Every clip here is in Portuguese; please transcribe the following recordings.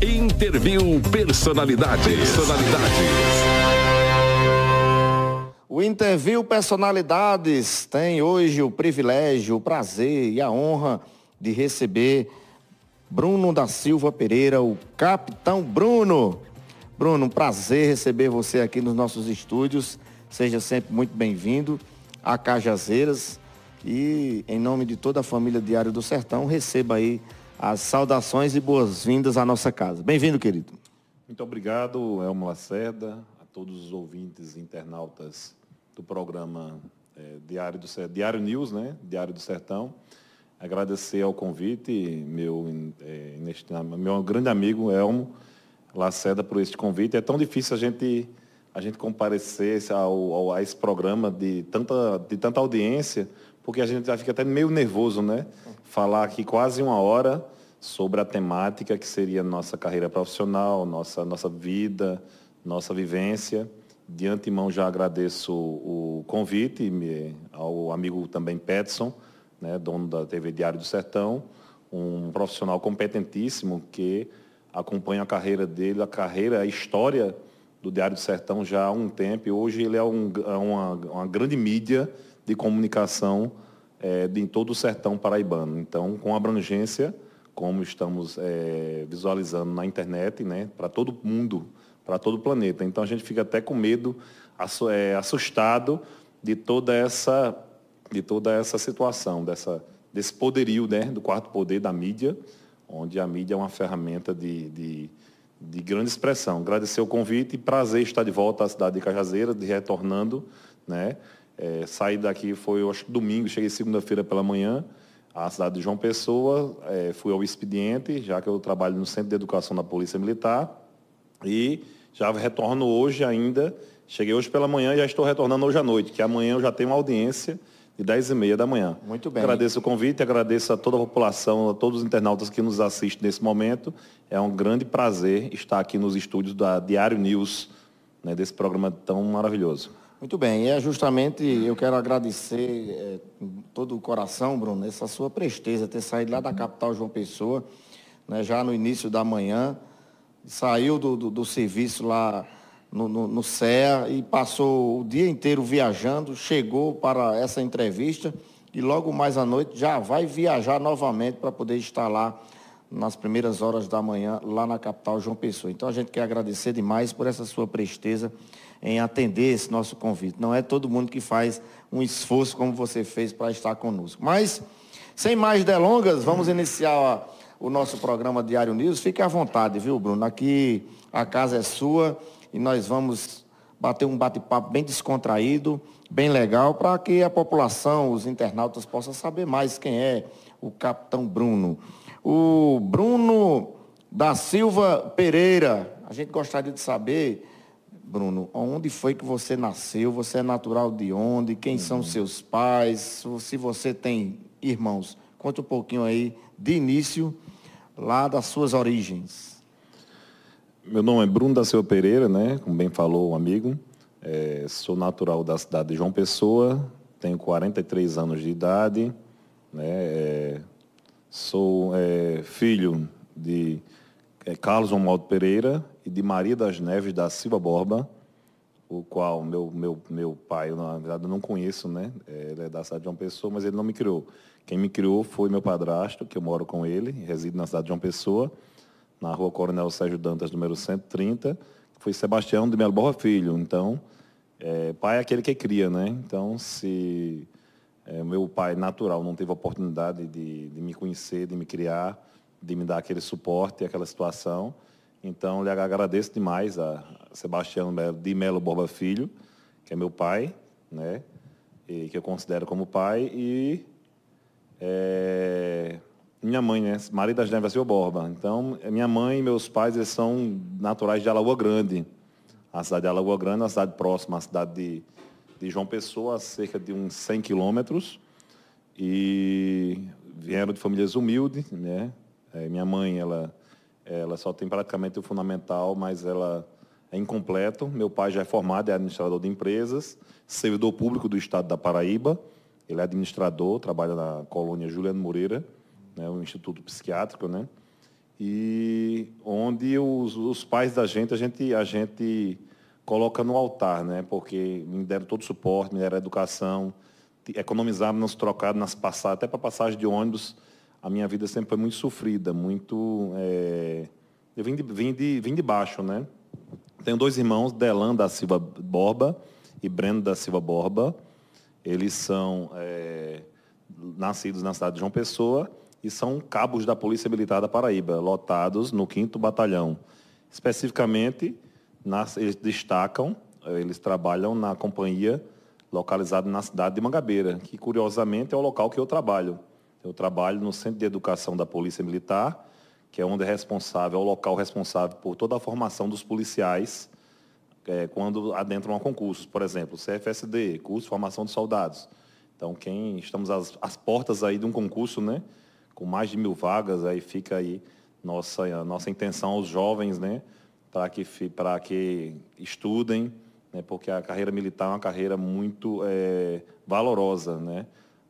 Interview Personalidades. Personalidades. O Interview Personalidades tem hoje o privilégio, o prazer e a honra de receber Bruno da Silva Pereira, o Capitão Bruno. Bruno, um prazer receber você aqui nos nossos estúdios. Seja sempre muito bem-vindo a Cajazeiras e em nome de toda a família Diário do Sertão, receba aí as saudações e boas-vindas à nossa casa. Bem-vindo, querido. Muito obrigado, Elmo Lacerda, a todos os ouvintes internautas do programa é, Diário, do, Diário News, né? Diário do Sertão. Agradecer ao convite, meu, é, meu grande amigo Elmo Lacerda por este convite. É tão difícil a gente, a gente comparecer ao, ao, a esse programa de tanta, de tanta audiência, porque a gente já fica até meio nervoso, né? Falar aqui quase uma hora sobre a temática que seria nossa carreira profissional, nossa, nossa vida, nossa vivência. De antemão já agradeço o convite ao amigo também Petson, né, dono da TV Diário do Sertão, um profissional competentíssimo que acompanha a carreira dele, a carreira, a história do Diário do Sertão já há um tempo. E hoje ele é, um, é uma, uma grande mídia de comunicação é, em todo o sertão paraibano. Então, com abrangência, como estamos é, visualizando na internet, né, para todo mundo, para todo o planeta. Então, a gente fica até com medo, é, assustado de toda essa, de toda essa situação, dessa, desse poderio né, do quarto poder da mídia, onde a mídia é uma ferramenta de, de, de grande expressão. Agradecer o convite e prazer estar de volta à cidade de Cajazeiras, de retornando, né? É, saí daqui foi, eu acho que domingo, cheguei segunda-feira pela manhã, à cidade de João Pessoa, é, fui ao expediente, já que eu trabalho no Centro de Educação da Polícia Militar, e já retorno hoje ainda, cheguei hoje pela manhã e já estou retornando hoje à noite, que amanhã eu já tenho uma audiência de 10 e meia da manhã. Muito bem. Agradeço o convite, agradeço a toda a população, a todos os internautas que nos assistem nesse momento. É um grande prazer estar aqui nos estúdios da Diário News, né, desse programa tão maravilhoso. Muito bem, é justamente, eu quero agradecer é, todo o coração, Bruno, essa sua presteza, ter saído lá da capital João Pessoa, né, já no início da manhã, saiu do, do, do serviço lá no, no, no CEA e passou o dia inteiro viajando, chegou para essa entrevista e logo mais à noite já vai viajar novamente para poder estar lá nas primeiras horas da manhã, lá na capital João Pessoa. Então a gente quer agradecer demais por essa sua presteza em atender esse nosso convite. Não é todo mundo que faz um esforço como você fez para estar conosco. Mas, sem mais delongas, vamos iniciar o nosso programa Diário News. Fique à vontade, viu, Bruno? Aqui a casa é sua e nós vamos bater um bate-papo bem descontraído, bem legal, para que a população, os internautas possam saber mais quem é o Capitão Bruno. O Bruno da Silva Pereira, a gente gostaria de saber Bruno, onde foi que você nasceu? Você é natural de onde? Quem uhum. são seus pais? Se você tem irmãos, conta um pouquinho aí de início, lá das suas origens. Meu nome é Bruno da Silva Pereira, né? Como bem falou o amigo. É, sou natural da cidade de João Pessoa, tenho 43 anos de idade, né? É, sou é, filho de Carlos Romualdo Pereira e de Maria das Neves da Silva Borba, o qual meu, meu, meu pai, na verdade, eu não conheço, né? É, ele é da cidade de João Pessoa, mas ele não me criou. Quem me criou foi meu padrasto, que eu moro com ele, resido na cidade de João Pessoa, na rua Coronel Sérgio Dantas, número 130, que foi Sebastião de Melo Borba Filho. Então, é, pai é aquele que cria, né? Então, se é, meu pai natural não teve a oportunidade de, de me conhecer, de me criar, de me dar aquele suporte, aquela situação. Então, lhe agradeço demais a Sebastião de Melo Borba Filho, que é meu pai, né? E que eu considero como pai, e é, minha mãe, né? Maria das Neves Silva Borba. Então, minha mãe e meus pais eles são naturais de Alagoa Grande. A cidade de Alagoa Grande é uma cidade próxima à cidade de, de João Pessoa, cerca de uns 100 quilômetros. E vieram de famílias humildes, né? É, minha mãe, ela, ela só tem praticamente o fundamental, mas ela é incompleto. Meu pai já é formado, é administrador de empresas, servidor público do Estado da Paraíba. Ele é administrador, trabalha na colônia Juliano Moreira, né, o Instituto Psiquiátrico, né? E onde os, os pais da gente, a gente, a gente coloca no altar, né? Porque me deram todo o suporte, me deram educação, economizaram nos trocados, nas até para passagem de ônibus, a minha vida sempre foi muito sofrida, muito. É... Eu vim de, vim, de, vim de baixo, né? Tenho dois irmãos, Delan da Silva Borba e Breno da Silva Borba. Eles são é, nascidos na cidade de João Pessoa e são cabos da Polícia Militar da Paraíba, lotados no 5 Batalhão. Especificamente, nas, eles destacam, eles trabalham na companhia localizada na cidade de Mangabeira, que curiosamente é o local que eu trabalho. Eu trabalho no Centro de Educação da Polícia Militar, que é onde é responsável, é o local responsável por toda a formação dos policiais é, quando adentram a concursos. Por exemplo, CFSD, curso de formação de soldados. Então, quem estamos às, às portas aí de um concurso, né, com mais de mil vagas, aí fica aí nossa nossa intenção aos jovens, né, para que para que estudem, né, porque a carreira militar é uma carreira muito é, valorosa, né.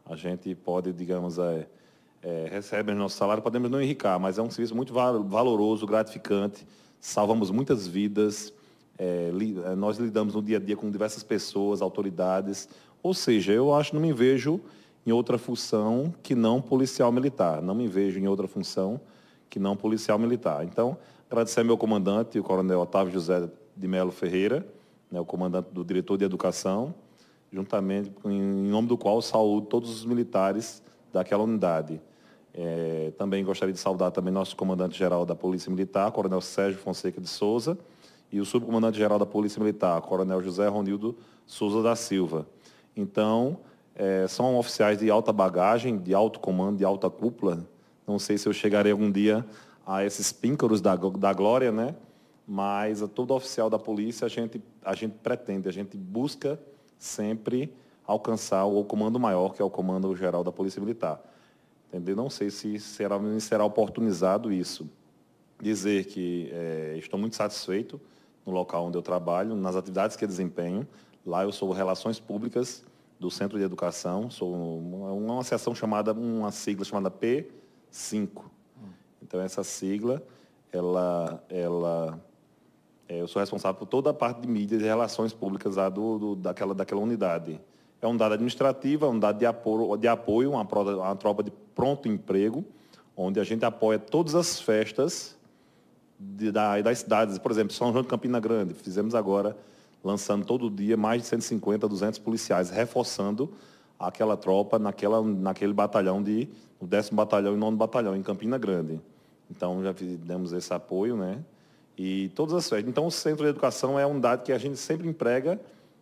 A gente pode, digamos, é, é, recebe nosso salário, podemos não enricar, mas é um serviço muito valoroso, gratificante, salvamos muitas vidas, é, li, é, nós lidamos no dia a dia com diversas pessoas, autoridades, ou seja, eu acho não me vejo em outra função que não policial militar, não me vejo em outra função que não policial militar. Então, agradecer ao meu comandante, o coronel Otávio José de Melo Ferreira, né, o comandante do diretor de educação, juntamente em nome do qual saúdo todos os militares daquela unidade. É, também gostaria de saudar também nosso comandante-geral da Polícia Militar, Coronel Sérgio Fonseca de Souza, e o subcomandante-geral da Polícia Militar, Coronel José Ronildo Souza da Silva. Então, é, são oficiais de alta bagagem, de alto comando, de alta cúpula. Não sei se eu chegarei algum dia a esses píncaros da, da glória, né? Mas a todo oficial da polícia a gente, a gente pretende, a gente busca sempre alcançar o comando maior, que é o comando geral da Polícia Militar. Entendeu? Não sei se será, será oportunizado isso. Dizer que é, estou muito satisfeito no local onde eu trabalho, nas atividades que desempenho. Lá eu sou Relações Públicas do Centro de Educação, sou uma, uma associação chamada, uma sigla chamada P5. Então essa sigla, ela, ela eu sou responsável por toda a parte de mídias e relações públicas lá do, do, daquela, daquela unidade. É um dado administrativo, é um dado de apoio, de apoio uma, uma tropa de pronto emprego, onde a gente apoia todas as festas de, da, das cidades. Por exemplo, São João de Campina Grande, fizemos agora, lançando todo dia mais de 150, 200 policiais, reforçando aquela tropa naquela, naquele batalhão de, o 10 batalhão e 9 batalhão, em Campina Grande. Então, já demos esse apoio, né? E todas as festas. Então, o centro de educação é um dado que a gente sempre emprega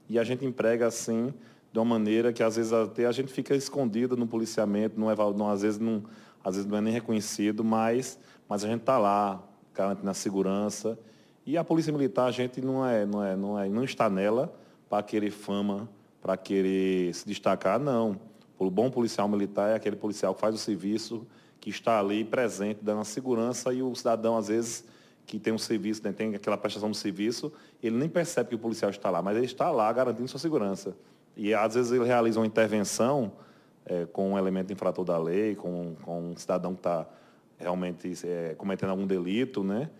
e a gente emprega assim de uma maneira que às vezes até a gente fica escondido no policiamento, não é, não, às vezes não, às vezes não é nem reconhecido, mas, mas a gente está lá, garantindo a segurança. E a polícia militar a gente não é, não é, não é, não está nela para querer fama, para querer se destacar, não. O bom policial militar é aquele policial que faz o serviço, que está ali presente, dando a segurança e o cidadão às vezes que tem um serviço, né, tem aquela prestação de serviço, ele nem percebe que o policial está lá, mas ele está lá garantindo sua segurança. E às vezes ele realiza uma intervenção é, com um elemento infrator da lei, com, com um cidadão que está realmente é, cometendo algum delito, né?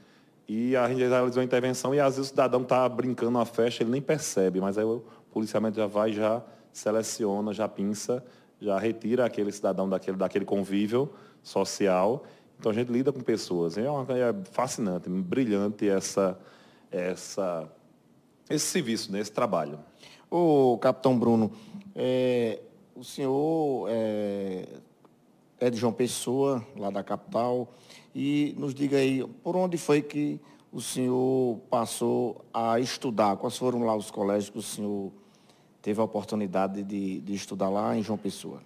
E a gente realiza uma intervenção e às vezes o cidadão está brincando na festa, ele nem percebe, mas aí o policiamento já vai, já seleciona, já pinça, já retira aquele cidadão daquele, daquele convívio social então a gente lida com pessoas. É, uma, é fascinante, brilhante essa, essa, esse serviço, né, esse trabalho. Ô, capitão Bruno, é, o senhor é, é, de João Pessoa, lá da capital, e nos diga aí, por onde foi que o senhor passou a estudar? Quais foram lá os colégios que o senhor teve a oportunidade de, de estudar lá em João Pessoa?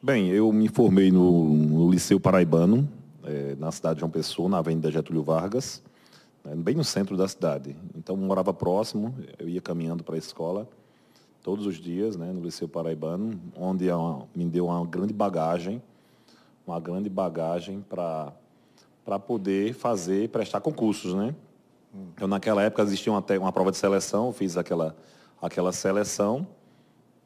Bem, eu me formei no, no Liceu Paraibano, é, na cidade de João Pessoa, na Avenida Getúlio Vargas, né, bem no centro da cidade. Então, morava próximo, eu ia caminhando para a escola todos os dias, né, no Liceu Paraibano, onde me deu uma grande bagagem, uma grande bagagem para para poder fazer, prestar concursos, né? Hum. Eu, naquela época existia uma, uma prova de seleção, fiz aquela, aquela seleção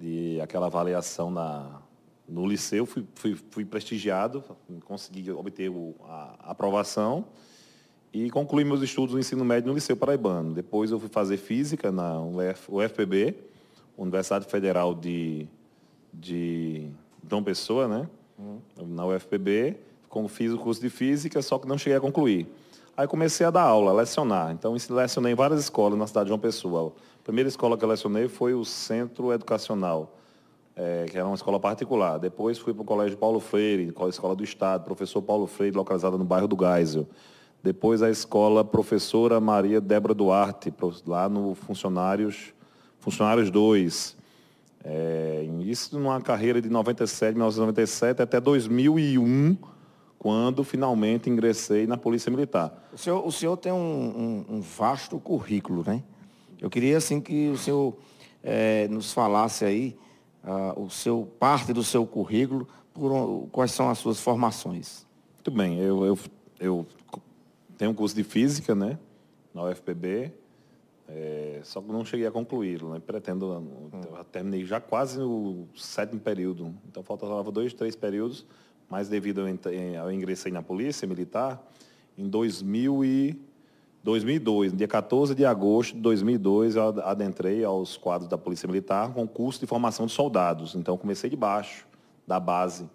e aquela avaliação na, no liceu, fui, fui, fui prestigiado, consegui obter o, a, a aprovação e concluí meus estudos no ensino médio no Liceu Paraibano. Depois eu fui fazer física na UF, UFPB, Universidade Federal de, de Dom Pessoa, né? Uhum. Na UFPB, fiz o curso de física, só que não cheguei a concluir. Aí comecei a dar aula, a lecionar. Então, lecionei em várias escolas na cidade de João Pessoa. A primeira escola que eu lecionei foi o Centro Educacional, é, que era uma escola particular. Depois fui para o Colégio Paulo Freire, Escola do Estado, professor Paulo Freire, localizada no bairro do Geisel. Depois a escola Professora Maria Débora Duarte, lá no Funcionários, Funcionários 2. É, isso numa carreira de 97, 1997 até 2001, quando finalmente ingressei na Polícia Militar. O senhor, o senhor tem um, um, um vasto currículo, né? Eu queria assim que o senhor é, nos falasse aí uh, o seu parte do seu currículo, por, quais são as suas formações. Muito bem, eu, eu, eu tenho um curso de física, né, na UFPB, é, só que não cheguei a concluí-lo, né? Pretendo, hum. eu terminei já quase o sétimo período, então faltava dois, três períodos, mas devido ao, ao ingressei na polícia militar em 2000 e 2002, no dia 14 de agosto de 2002, eu adentrei aos quadros da Polícia Militar com curso de formação de soldados. Então, comecei de baixo, da base.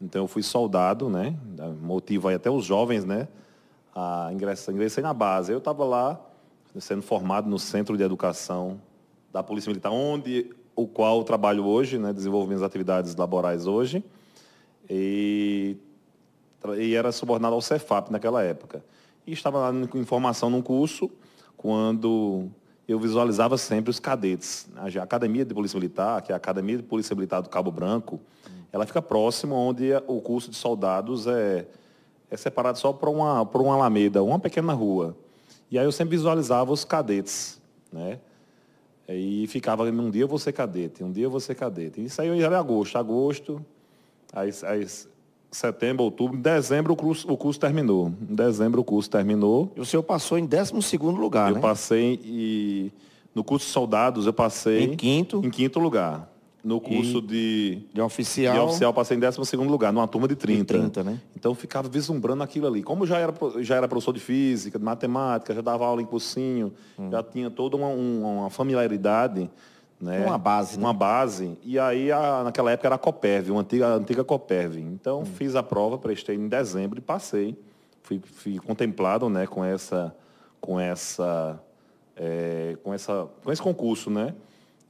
Então, eu fui soldado, né? Motivo aí até os jovens, né? A ingressar, ingressei na base. Eu estava lá, sendo formado no Centro de Educação da Polícia Militar, onde o qual eu trabalho hoje, né? Desenvolvo minhas atividades laborais hoje. E, e era subordinado ao Cefap naquela época. E estava lá com informação num curso, quando eu visualizava sempre os cadetes. A Academia de Polícia Militar, que é a Academia de Polícia Militar do Cabo Branco, ela fica próxima onde o curso de soldados é, é separado só por uma, por uma alameda, uma pequena rua. E aí eu sempre visualizava os cadetes, né? E ficava, um dia eu vou ser cadete, um dia eu vou ser cadete. Isso aí era agosto, agosto, aí, aí setembro, outubro, em dezembro o curso, o curso terminou. Em dezembro o curso terminou. E o senhor passou em 12 lugar, eu né? Eu passei e no curso de soldados eu passei em quinto, em quinto lugar. No curso de, de oficial, de oficial passei em 12 lugar, numa turma de 30. De 30 né? Então ficava vislumbrando aquilo ali. Como já era já era professor de física, de matemática, já dava aula em cursinho, hum. já tinha toda uma, uma familiaridade né? Uma base. Né? Uma base. E aí, a, naquela época, era a Coperv, uma antiga, a antiga Coperv. Então, hum. fiz a prova, prestei em dezembro e passei. Fui, fui contemplado né, com, essa, com, essa, é, com, essa, com esse concurso. Né?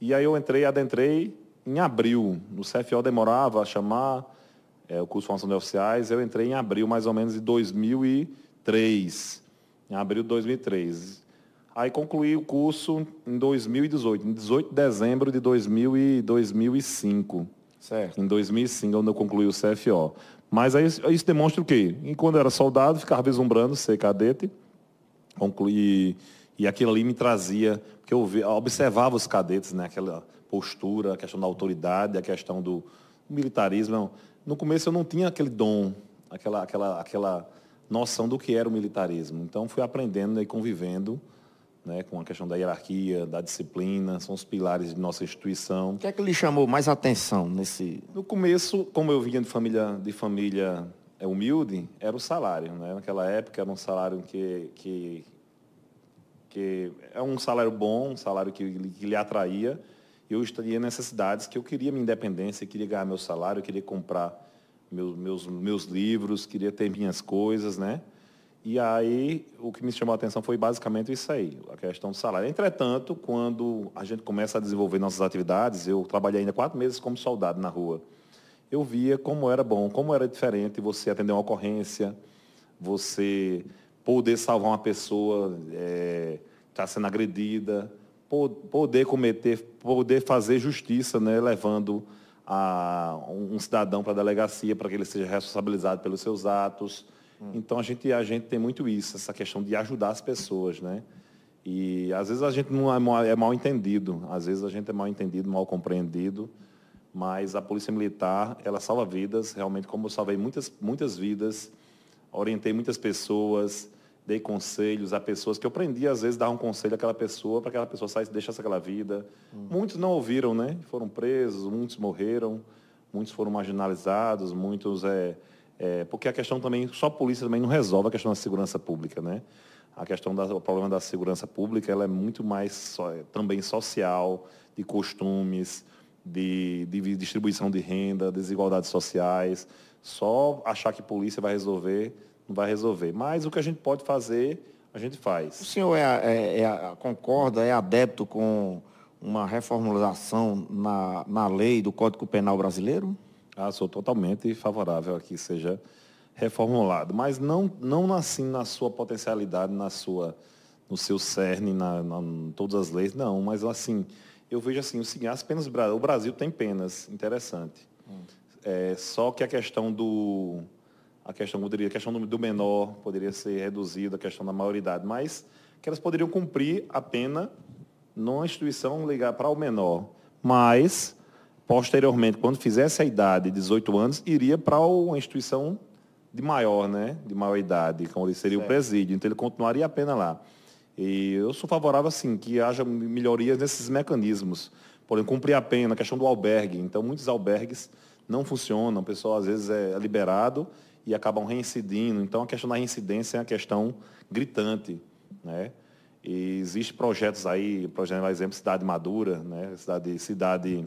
E aí eu entrei, adentrei em abril. No CFO demorava a chamar é, o curso de formação de oficiais. Eu entrei em abril, mais ou menos, de 2003. Em abril de 2003. Aí concluí o curso em 2018, em 18 de dezembro de 2000 e 2005. Certo. Em 2005, onde eu concluí o CFO. Mas aí isso demonstra o quê? E quando eu era soldado, ficava vislumbrando ser cadete. Concluí, e aquilo ali me trazia, porque eu, eu observava os cadetes, né? aquela postura, a questão da autoridade, a questão do militarismo. No começo eu não tinha aquele dom, aquela, aquela, aquela noção do que era o militarismo. Então fui aprendendo e convivendo né, com a questão da hierarquia, da disciplina, são os pilares de nossa instituição. O que é que lhe chamou mais atenção nesse? No começo, como eu vinha de família, de família é, humilde, era o salário. Né? Naquela época era um salário que, que, que é um salário bom, um salário que, que lhe atraía. Eu estaria necessidades que eu queria minha independência, queria ganhar meu salário, queria comprar meus, meus, meus livros, queria ter minhas coisas, né? E aí, o que me chamou a atenção foi basicamente isso aí, a questão do salário. Entretanto, quando a gente começa a desenvolver nossas atividades, eu trabalhei ainda quatro meses como soldado na rua. Eu via como era bom, como era diferente você atender uma ocorrência, você poder salvar uma pessoa que é, está sendo agredida, poder cometer, poder fazer justiça, né, levando a, um cidadão para a delegacia para que ele seja responsabilizado pelos seus atos Hum. Então a gente, a gente tem muito isso, essa questão de ajudar as pessoas, né? E às vezes a gente não é mal, é mal entendido, às vezes a gente é mal entendido, mal compreendido, mas a Polícia Militar, ela salva vidas, realmente como eu salvei muitas, muitas vidas, orientei muitas pessoas, dei conselhos a pessoas que eu aprendi, às vezes, dar um conselho àquela pessoa, para que aquela pessoa saísse, deixasse aquela vida. Hum. Muitos não ouviram, né? Foram presos, muitos morreram, muitos foram marginalizados, muitos é, É, porque a questão também, só a polícia também não resolve a questão da segurança pública, né? A questão do problema da segurança pública, ela é muito mais so, também social, de costumes, de, de distribuição de renda, desigualdades sociais. Só achar que polícia vai resolver, não vai resolver. Mas o que a gente pode fazer, a gente faz. O senhor é, é, é concorda, é adepto com uma reformulação na, na lei do Código Penal brasileiro? Ah, sou totalmente favorável a que seja reformulado, mas não, não assim na sua potencialidade, na sua, no seu cerne, na, na todas as leis, não, mas assim, eu vejo assim, o seguinte, as penas, o Brasil tem penas, interessante. Hum. É, só que a questão do, a questão, poderia, a questão do, do menor poderia ser reduzida, a questão da maioridade, mas que elas poderiam cumprir a pena numa instituição ligar para o menor, mas posteriormente, quando fizesse a idade de 18 anos, iria para uma instituição de maior, né? De maior idade, como seria certo. o presídio. Então ele continuaria a pena lá. E eu sou favorável, assim, que haja melhorias nesses mecanismos. Por exemplo, cumprir a pena, a questão do albergue. Então, muitos albergues não funcionam, o pessoal às vezes é liberado e acabam reincidindo. Então, a questão da reincidência é uma questão gritante, né? E existe projetos aí, por exemplo, Cidade Madura, né? Cidade, cidade,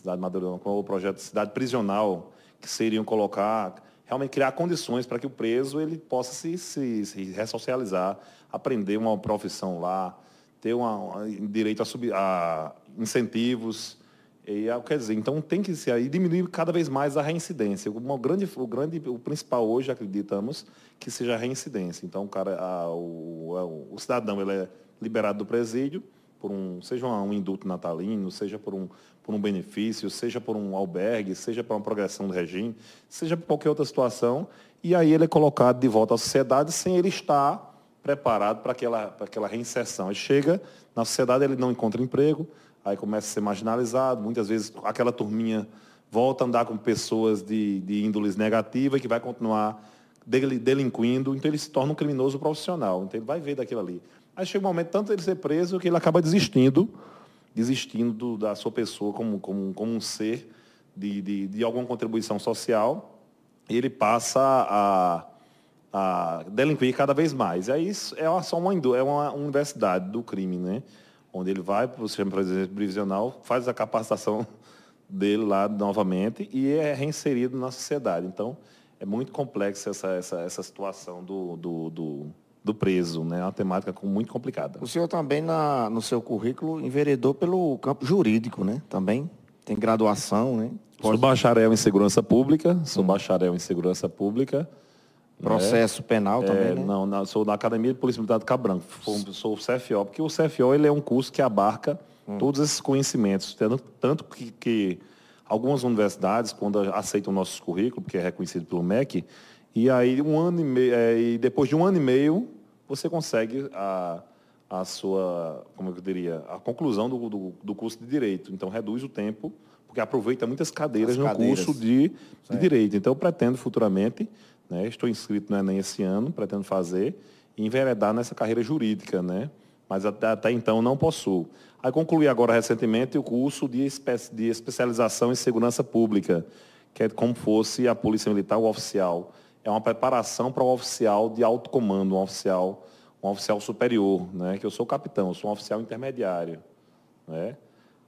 cidade Madura, com o projeto Cidade Prisional, que seriam colocar, realmente criar condições para que o preso ele possa se, se, se ressocializar, aprender uma profissão lá, ter uma, uma direito a, sub, a incentivos, e, quer dizer, então tem que ser aí diminuir cada vez mais a reincidência. O grande, o grande, o principal hoje acreditamos que seja a reincidência. Então o cara, a, o, o, cidadão ele é liberado do presídio por um, seja um indulto natalino, seja por um, por um benefício, seja por um albergue, seja por uma progressão do regime, seja por qualquer outra situação, e aí ele é colocado de volta à sociedade sem ele estar preparado para aquela, para aquela reinserção. Ele chega na sociedade, ele não encontra emprego, aí começa a ser marginalizado, muitas vezes aquela turminha volta a andar com pessoas de, de índoles negativa que vai continuar delinquindo, então ele se torna um criminoso profissional, então ele vai ver daquilo ali. Aí chega um momento, tanto ele ser preso, que ele acaba desistindo, desistindo do, da sua pessoa como, como, como um ser de, de, de alguma contribuição social, e ele passa a, a delinquir cada vez mais. E aí é só uma, é uma universidade do crime, né? onde ele vai para o sistema previsional, faz a capacitação dele lá novamente e é reinserido na sociedade. Então, é muito complexa essa, essa, essa situação do, do, do, do preso, né? É uma temática muito complicada. O senhor também, na, no seu currículo, enveredou pelo campo jurídico, né? Também tem graduação, né? Pode... Sou bacharel em segurança pública, sou bacharel em segurança pública. Processo é, penal também, é, né? Não, não, sou da Academia de Polícia Militar de Cabranco. Sou o CFO, porque o CFO ele é um curso que abarca hum. todos esses conhecimentos. Tanto que, que, algumas universidades, quando aceitam nossos currículos, porque é reconhecido pelo MEC, e aí um ano e meio, é, e depois de um ano e meio, você consegue a, a sua, como eu diria, a conclusão do, do, do curso de Direito. Então reduz o tempo, porque aproveita muitas cadeiras As no cadeiras. curso de, de Direito. Então eu pretendo futuramente né? Estou inscrito no Enem esse ano, pretendo fazer, e enveredar nessa carreira jurídica, né? mas até, até então não possuo. Aí concluí agora recentemente o curso de, espe de especialização em segurança pública, que é como fosse a Polícia Militar o oficial. É uma preparação para o oficial de alto comando, um oficial, um oficial superior, né? que eu sou capitão, eu sou um oficial intermediário. Né?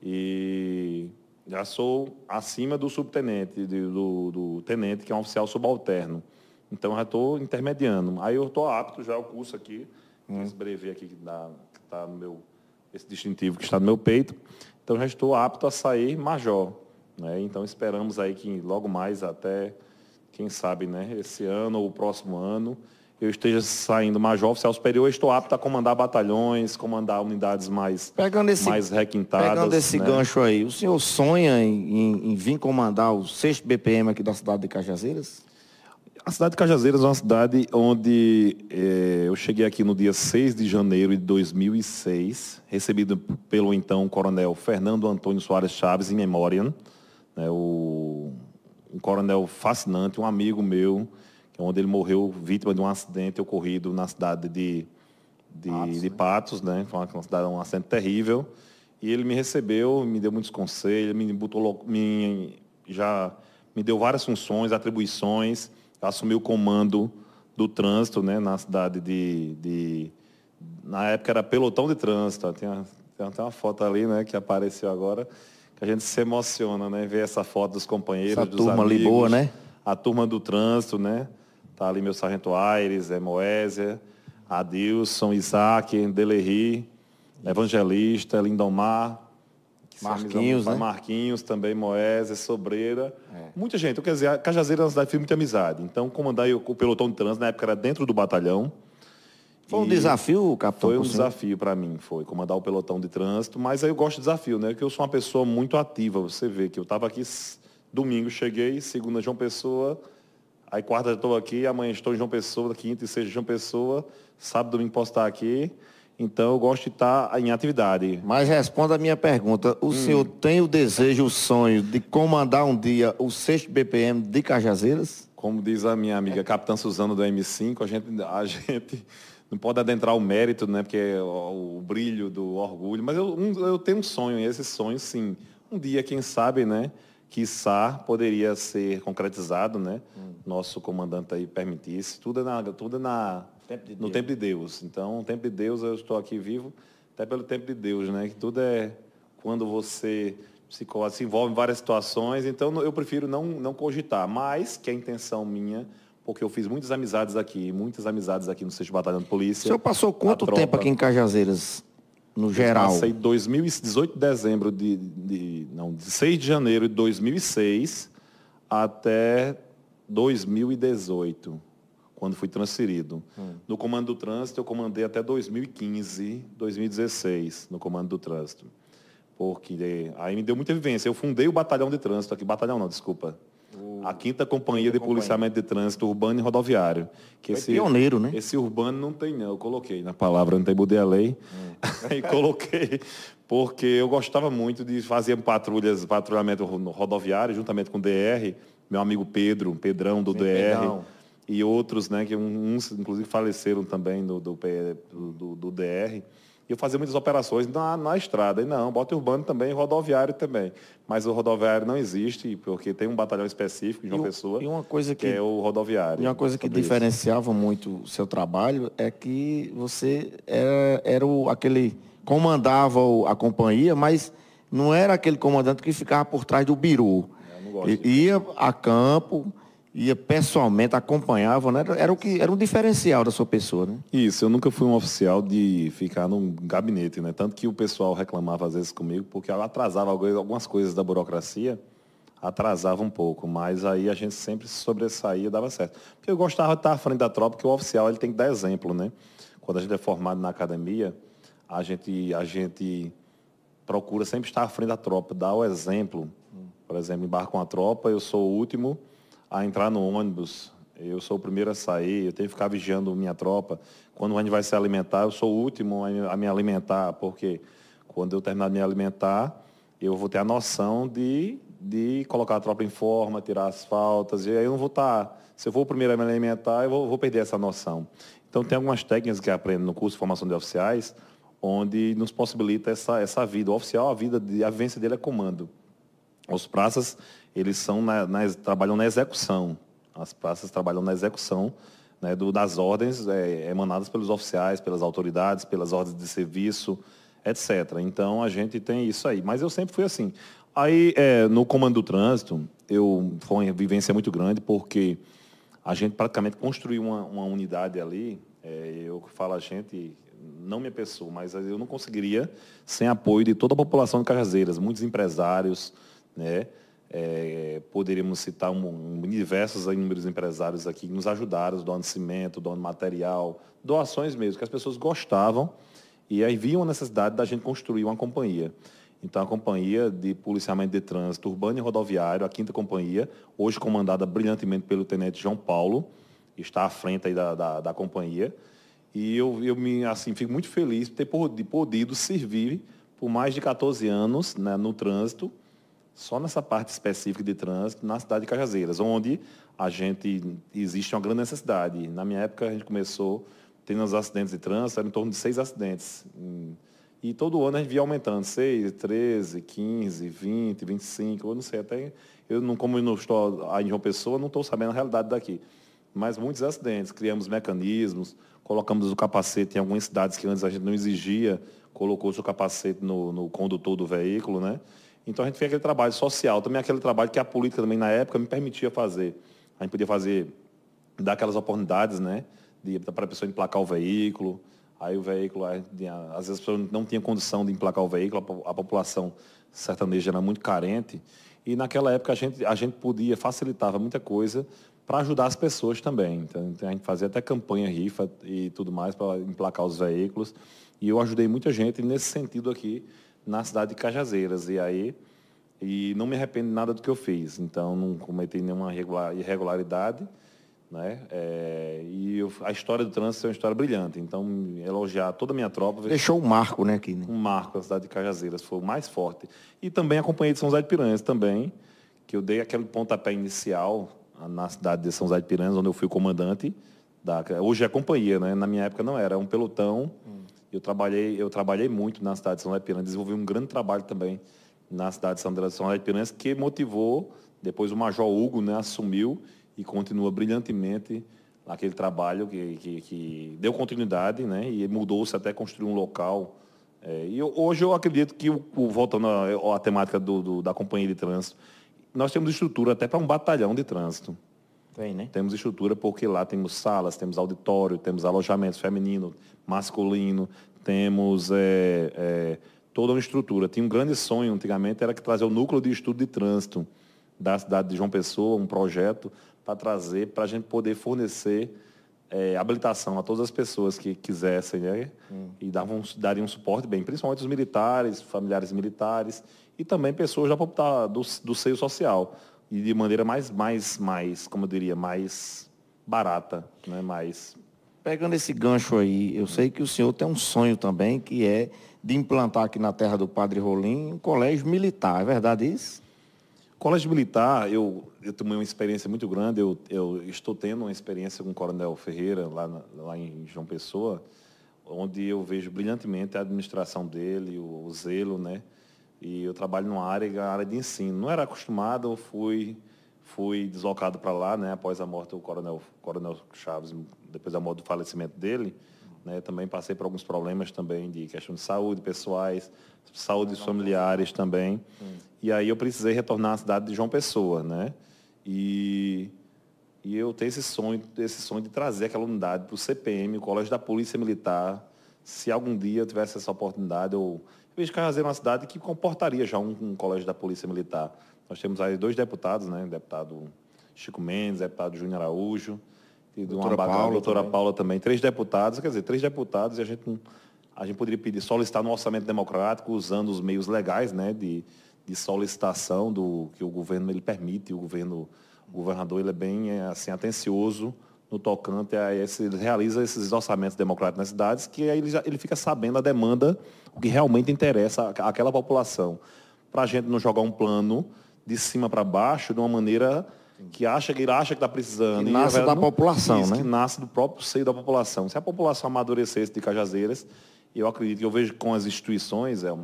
E já sou acima do subtenente, do, do tenente, que é um oficial subalterno. Então, já estou intermediando. Aí eu estou apto já ao curso aqui, hum. esse brevê aqui que está no meu, esse distintivo que está no meu peito. Então, já estou apto a sair major. Né? Então, esperamos aí que logo mais até, quem sabe, né, esse ano ou o próximo ano, eu esteja saindo major oficial superior, estou apto a comandar batalhões, comandar unidades mais, pegando esse, mais requintadas. Pegando esse né? gancho aí, o senhor sonha em, em, em vir comandar o 6 BPM aqui da cidade de Cajazeiras? A cidade de Cajazeiras é uma cidade onde é, eu cheguei aqui no dia 6 de janeiro de 2006, recebido pelo então coronel Fernando Antônio Soares Chaves, em memória, né, o, um coronel fascinante, um amigo meu, é onde ele morreu vítima de um acidente ocorrido na cidade de, de Patos, de né? Patos né? Foi uma, cidade, um acidente terrível. E ele me recebeu, me deu muitos conselhos, me botou, me, já me deu várias funções, atribuições assumi o comando do trânsito né, na cidade de, de Na época era pelotão de trânsito. Tem até uma foto ali né, que apareceu agora, que a gente se emociona, né? Ver essa foto dos companheiros, essa dos turma amigos, ali boa, né? A turma do trânsito, né? Tá ali meu sargento Aires, é Moésia, Adilson, Isaac, Delerri, Evangelista, Lindomar, Marquinhos, né? Marquinhos também, Moésia, Sobreira. É. Muita gente. Quer dizer, a Cajazeira é uma cidade de muita amizade. Então, comandar o pelotão de trânsito, na época era dentro do batalhão. Foi um desafio, capitão? Foi um desafio para mim, foi comandar o pelotão de trânsito, mas aí eu gosto de desafio, né? Porque eu sou uma pessoa muito ativa. Você vê que eu estava aqui domingo, cheguei, segunda João Pessoa, aí quarta estou aqui, amanhã estou em João Pessoa, quinta e sexta João Pessoa, sábado, domingo posso estar aqui. Então eu gosto de estar em atividade. Mas responda a minha pergunta. O hum. senhor tem o desejo, o sonho de comandar um dia o 6 BPM de Cajazeiras? Como diz a minha amiga Capitã Suzano do M5, a gente, a gente não pode adentrar o mérito, né? Porque é o, o brilho do orgulho. Mas eu, um, eu tenho um sonho, e esse sonho, sim. Um dia, quem sabe, né? quiçá poderia ser concretizado, né? Hum. Nosso comandante aí permitisse. Tudo é na, tudo é na tempo de no tempo de Deus. Então, o tempo de Deus, eu estou aqui vivo, até pelo tempo de Deus, né? Que tudo é quando você se, se envolve em várias situações. Então, eu prefiro não, não cogitar. Mas que a intenção minha, porque eu fiz muitas amizades aqui, muitas amizades aqui no 6 Batalhão de Polícia. O senhor passou quanto tempo aqui em Cajazeiras? no geral? Eu passei 2018 de dezembro de, de, não, de 6 de janeiro de 2006 até 2018 quando fui transferido. Hum. No comando do trânsito, eu comandei até 2015, 2016, no comando do trânsito. Porque aí me deu muita vivência. Eu fundei o batalhão de trânsito aqui, batalhão não, desculpa. A quinta companhia de policiamento de trânsito urbano e rodoviário. Que esse, pioneiro, né? Esse urbano não tem, não. Eu coloquei na palavra, não tem mudei a lei. Hum. aí coloquei, porque eu gostava muito de fazer patrulhas, patrulhamento rodoviário, juntamente com o DR, meu amigo Pedro, Pedrão do Sim, DR. Pedrão e outros, né, que uns inclusive faleceram também do, do, do, do DR. E eu fazia muitas operações na, na estrada. E não, bota urbano também, rodoviário também. Mas o rodoviário não existe, porque tem um batalhão específico de uma pessoa, e uma coisa que, que, é o rodoviário. E uma coisa que diferenciava isso. muito o seu trabalho é que você era, era o, aquele. comandava a companhia, mas não era aquele comandante que ficava por trás do biru. É, ia a campo ia pessoalmente, acompanhava, né? era, o que, era um diferencial da sua pessoa. Né? Isso, eu nunca fui um oficial de ficar num gabinete, né? tanto que o pessoal reclamava às vezes comigo, porque ela atrasava algumas coisas da burocracia, atrasava um pouco, mas aí a gente sempre se sobressaía dava certo. Porque eu gostava de estar à frente da tropa, porque o oficial ele tem que dar exemplo, né? Quando a gente é formado na academia, a gente, a gente procura sempre estar à frente da tropa, dar o exemplo. Por exemplo, embarco com a tropa, eu sou o último, a entrar no ônibus, eu sou o primeiro a sair, eu tenho que ficar vigiando minha tropa. Quando a gente vai se alimentar, eu sou o último a me alimentar, porque quando eu terminar de me alimentar, eu vou ter a noção de, de colocar a tropa em forma, tirar as faltas, e aí eu não vou estar. Tá, se eu for o primeiro a me alimentar, eu vou, vou perder essa noção. Então, tem algumas técnicas que aprendo no curso de formação de oficiais, onde nos possibilita essa, essa vida. O oficial, a vida, a vivência dele é comando. Os praças, eles são na, na, trabalham na execução. As praças trabalham na execução né, do, das ordens é, emanadas pelos oficiais, pelas autoridades, pelas ordens de serviço, etc. Então, a gente tem isso aí. Mas eu sempre fui assim. Aí, é, no comando do trânsito, eu, foi uma vivência muito grande, porque a gente praticamente construiu uma, uma unidade ali. É, eu falo a gente, não minha pessoa, mas eu não conseguiria sem apoio de toda a população de Cajazeiras, muitos empresários, né? É, poderíamos citar um, um, diversos inúmeros empresários aqui que nos ajudaram, doando cimento, doando material, doações mesmo, que as pessoas gostavam e aí viam a necessidade da gente construir uma companhia. Então, a Companhia de Policiamento de Trânsito Urbano e Rodoviário, a quinta companhia, hoje comandada brilhantemente pelo Tenente João Paulo, está à frente aí da, da, da companhia. E eu, eu me, assim, fico muito feliz por ter podido servir por mais de 14 anos né, no trânsito, só nessa parte específica de trânsito na cidade de Cajazeiras, onde a gente existe uma grande necessidade. Na minha época, a gente começou tendo os acidentes de trânsito, era em torno de seis acidentes. E todo ano a gente via aumentando, 6, 13, 15, 20, 25, eu não sei, até eu não, como eu não estou aí em João Pessoa, não estou sabendo a realidade daqui. mas muitos acidentes. Criamos mecanismos, colocamos o capacete em algumas cidades que antes a gente não exigia, colocou o capacete no, no condutor do veículo, né? Então a gente fez aquele trabalho social, também aquele trabalho que a política também na época me permitia fazer. A gente podia fazer, dar aquelas oportunidades, né? Para a pessoa emplacar o veículo. Aí o veículo, às vezes a pessoa não tinha condição de emplacar o veículo, a população sertaneja era muito carente. E naquela época a gente, a gente podia, facilitava muita coisa para ajudar as pessoas também. Então, a gente fazia até campanha, rifa e tudo mais para emplacar os veículos. E eu ajudei muita gente nesse sentido aqui na cidade de Cajazeiras. E aí, e não me arrependo de nada do que eu fiz. Então, não cometi nenhuma irregularidade. Né? É, e eu, a história do trânsito é uma história brilhante. Então, elogiar toda a minha tropa. Deixou um marco, né, aqui? Né? Um marco na cidade de Cajazeiras, foi o mais forte. E também acompanhei de São José de Piranhas também, que eu dei aquele pontapé inicial na cidade de São José de Piranhas, onde eu fui comandante. Da, hoje é companhia, né? Na minha época não era, era um pelotão. Hum. Eu trabalhei, eu trabalhei muito na cidade de São José desenvolvi um grande trabalho também na cidade de São José de Piranhas, que motivou, depois o Major Hugo né, assumiu e continua brilhantemente aquele trabalho que, que, que deu continuidade, né? E mudou-se até construir um local. É, e eu, hoje eu acredito que, o, o voltando à, temática do, do, da companhia de trânsito, nós temos estrutura até para um batalhão de trânsito. Tem, né? Temos estrutura porque lá temos salas, temos auditório, temos alojamento feminino, masculino, temos é, é, toda uma estrutura. Tinha um grande sonho antigamente, era que trazer o núcleo de estudo de trânsito da cidade de João Pessoa, um projeto para trazer, para a gente poder fornecer é, habilitação a todas as pessoas que quisessem, né? Hum. E davam, dariam um suporte bem, principalmente os militares, familiares militares e também pessoas da, do, do seio social. E de maneira mais, mais, mais, como eu diria, mais barata, né? mais Pegando esse gancho aí, eu sei que o senhor tem um sonho também, que é de implantar aqui na terra do Padre Rolim um colégio militar, é verdade isso? Colégio militar, eu, eu tomei uma experiência muito grande, eu, eu estou tendo uma experiência com o Coronel Ferreira, lá, na, lá em João Pessoa, onde eu vejo brilhantemente a administração dele, o, o zelo, né? E eu trabalho numa área, área de ensino. Não era acostumado, eu fui, fui deslocado para lá, né? Após a morte do Coronel, Coronel Chaves, depois da morte do falecimento dele, né? Também passei por alguns problemas também de questão de saúde pessoais, saúde familiares também. E aí eu precisei retornar à cidade de João Pessoa, né? E, e eu tenho esse sonho, esse sonho de trazer aquela unidade para o CPM, o Colégio da Polícia Militar. Se algum dia eu tivesse essa oportunidade, eu, eu vejo Carrazeiro é uma cidade que comportaria já um, um, colégio da Polícia Militar. Nós temos aí dois deputados, né? Deputado Chico Mendes, deputado Júnior Araújo, e doutora, uma Paula, doutora também. Paula também. Três deputados, quer dizer, três deputados e a gente, a gente poderia pedir, solicitar no orçamento democrático, usando os meios legais, né? De, de solicitação do que o governo ele permite, o governo, o governador ele é bem é, assim atencioso no tocante a esse, ele realiza esses orçamentos democráticos nas cidades, que aí ele, já, ele fica sabendo a demanda, o que realmente interessa àquela população. Para a gente não jogar um plano de cima para baixo de uma maneira que acha que ele acha que está precisando. Que nasce da não, população, isso, né? Que nasce do próprio seio da população. Se a população amadurecesse de Cajazeiras, eu acredito que eu vejo com as instituições, é,